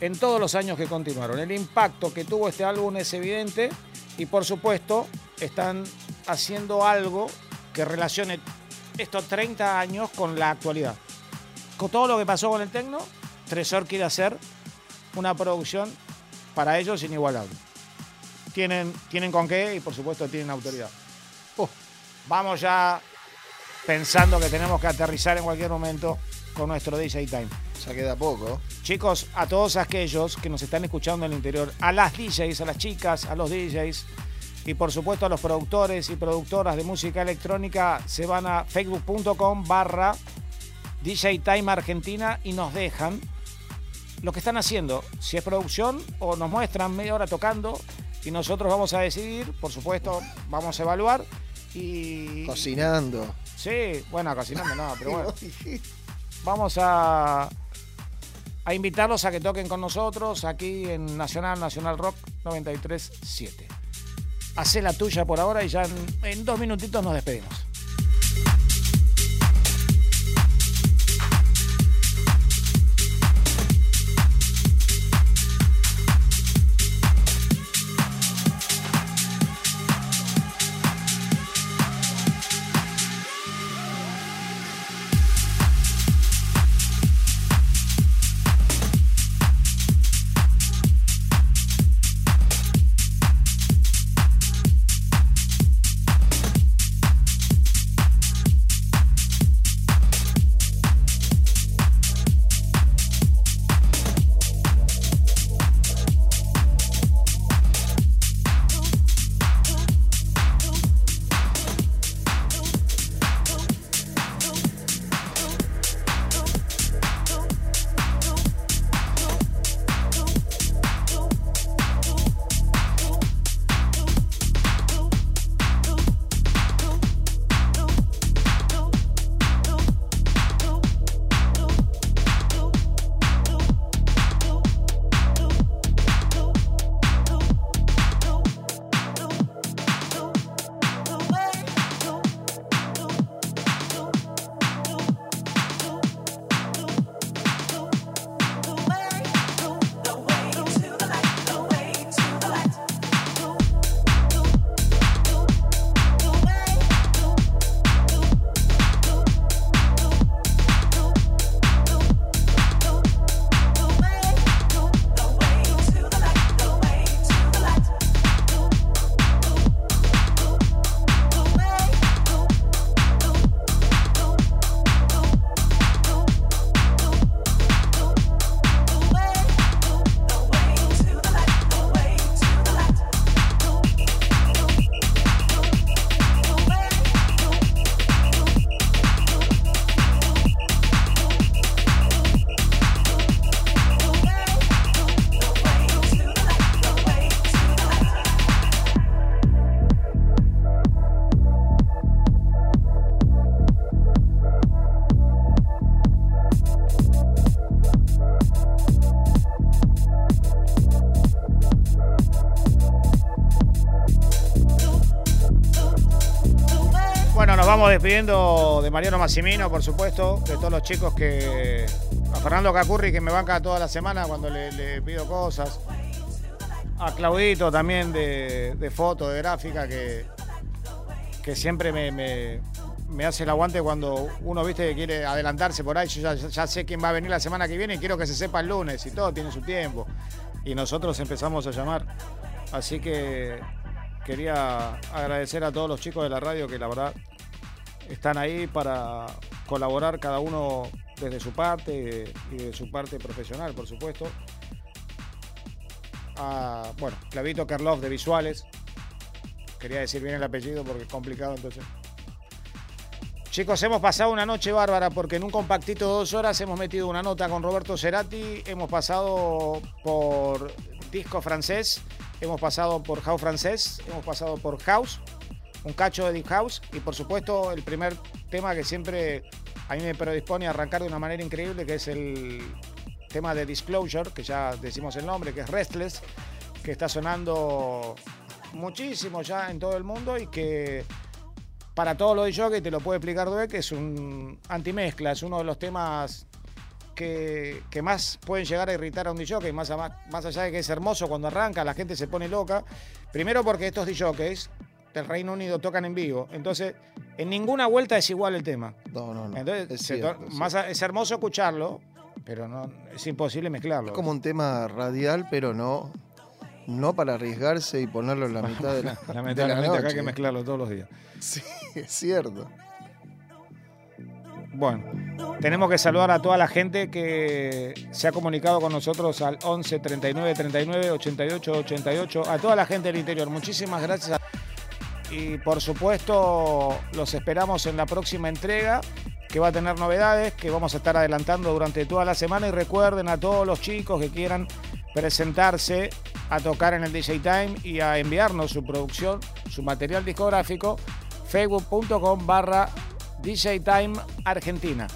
en todos los años que continuaron. El impacto que tuvo este álbum es evidente y por supuesto están haciendo algo que relacione estos 30 años con la actualidad. Con todo lo que pasó con el tecno, Tresor quiere hacer una producción para ellos inigualable. Tienen, tienen con qué y por supuesto tienen autoridad. Vamos ya pensando que tenemos que aterrizar en cualquier momento con nuestro DJ Time. Ya queda poco. Chicos, a todos aquellos que nos están escuchando en el interior, a las DJs, a las chicas, a los DJs y por supuesto a los productores y productoras de música electrónica, se van a facebook.com barra DJ Time Argentina y nos dejan lo que están haciendo, si es producción o nos muestran media hora tocando y nosotros vamos a decidir, por supuesto, vamos a evaluar y... Cocinando. Sí, bueno, cocinando no, pero bueno. vamos a, a invitarlos a que toquen con nosotros aquí en Nacional, Nacional Rock 93.7. Hacé la tuya por ahora y ya en, en dos minutitos nos despedimos. De Mariano Massimino, por supuesto, de todos los chicos que. A Fernando Cacurri, que me banca toda la semana cuando le, pido cosas. A Claudito también de, de foto, de gráfica, que, que siempre me, me- me hace el aguante cuando uno, viste, que quiere adelantarse por ahí. Yo ya, ya sé quién va a venir la semana que viene y quiero que se sepa el lunes y todo tiene su tiempo. Y nosotros empezamos a llamar. Así que quería agradecer a todos los chicos de la radio que la verdad están ahí para colaborar cada uno desde su parte y de su parte profesional, por supuesto. A, bueno, Clavito de Visuales. Quería decir bien el apellido porque es complicado entonces. Chicos, hemos pasado una noche bárbara porque en un compactito de dos horas hemos metido una nota con Roberto Cerati, hemos pasado por disco francés, hemos pasado por house francés, hemos pasado por house, un cacho de deep house y por supuesto el primer tema que siempre a mí me predispone a arrancar de una manera increíble que es el tema de Disclosure, que ya decimos el nombre, que es Restless, que está sonando muchísimo ya en todo el mundo y que para todos los que te lo puede explicar Due, que es un antimezcla, es uno de los temas que, que más pueden llegar a irritar a un DJ, más, más allá de que es hermoso cuando arranca, la gente se pone loca. Primero porque estos DJs del Reino Unido tocan en vivo, entonces en ninguna vuelta es igual el tema. No, no, no. Entonces es, cierto, más hermoso escucharlo, pero no es imposible mezclarlo. Es como un tema radial, pero no, no para arriesgarse y ponerlo en la mitad de la, de la Lamentablemente acá hay que mezclarlo todos los días. Sí, es cierto. Bueno, tenemos que saludar a toda la gente que se ha comunicado con nosotros al 11 39 39 88 88. A toda la gente del interior, muchísimas gracias. Y por supuesto, los esperamos en la próxima entrega que va a tener novedades que vamos a estar adelantando durante toda la semana. Y recuerden a todos los chicos que quieran presentarse a tocar en el DJ Time y a enviarnos su producción, su material discográfico, facebook.com barra DJ Argentina.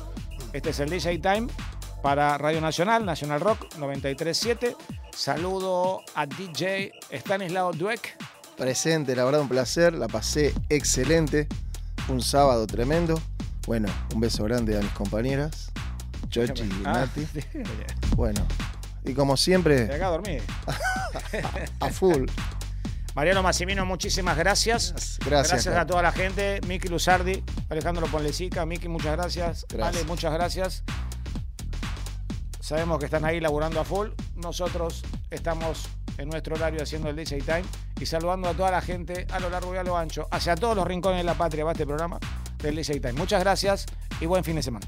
Este es el DJ Time para Radio Nacional, Nacional Rock 937. Saludo a DJ Stanislao Dueck. Presente, la verdad, un placer. La pasé excelente. Un sábado tremendo. Bueno, un beso grande a mis compañeras, Chochi y Ah, Nati. Bueno, y como siempre, de acá dormí. a full. Mariano Massimino, muchísimas gracias. Gracias, a Carlos. toda la gente. Miki Luzardi, Alejandro Ponlecica, Miki, muchas gracias. Gracias. Ale, muchas gracias. Sabemos que están ahí laburando a full. Nosotros estamos en nuestro horario haciendo el DJ Time y saludando a toda la gente a lo largo y a lo ancho, hacia todos los rincones de la patria va este programa del DJ Time. Muchas gracias y buen fin de semana.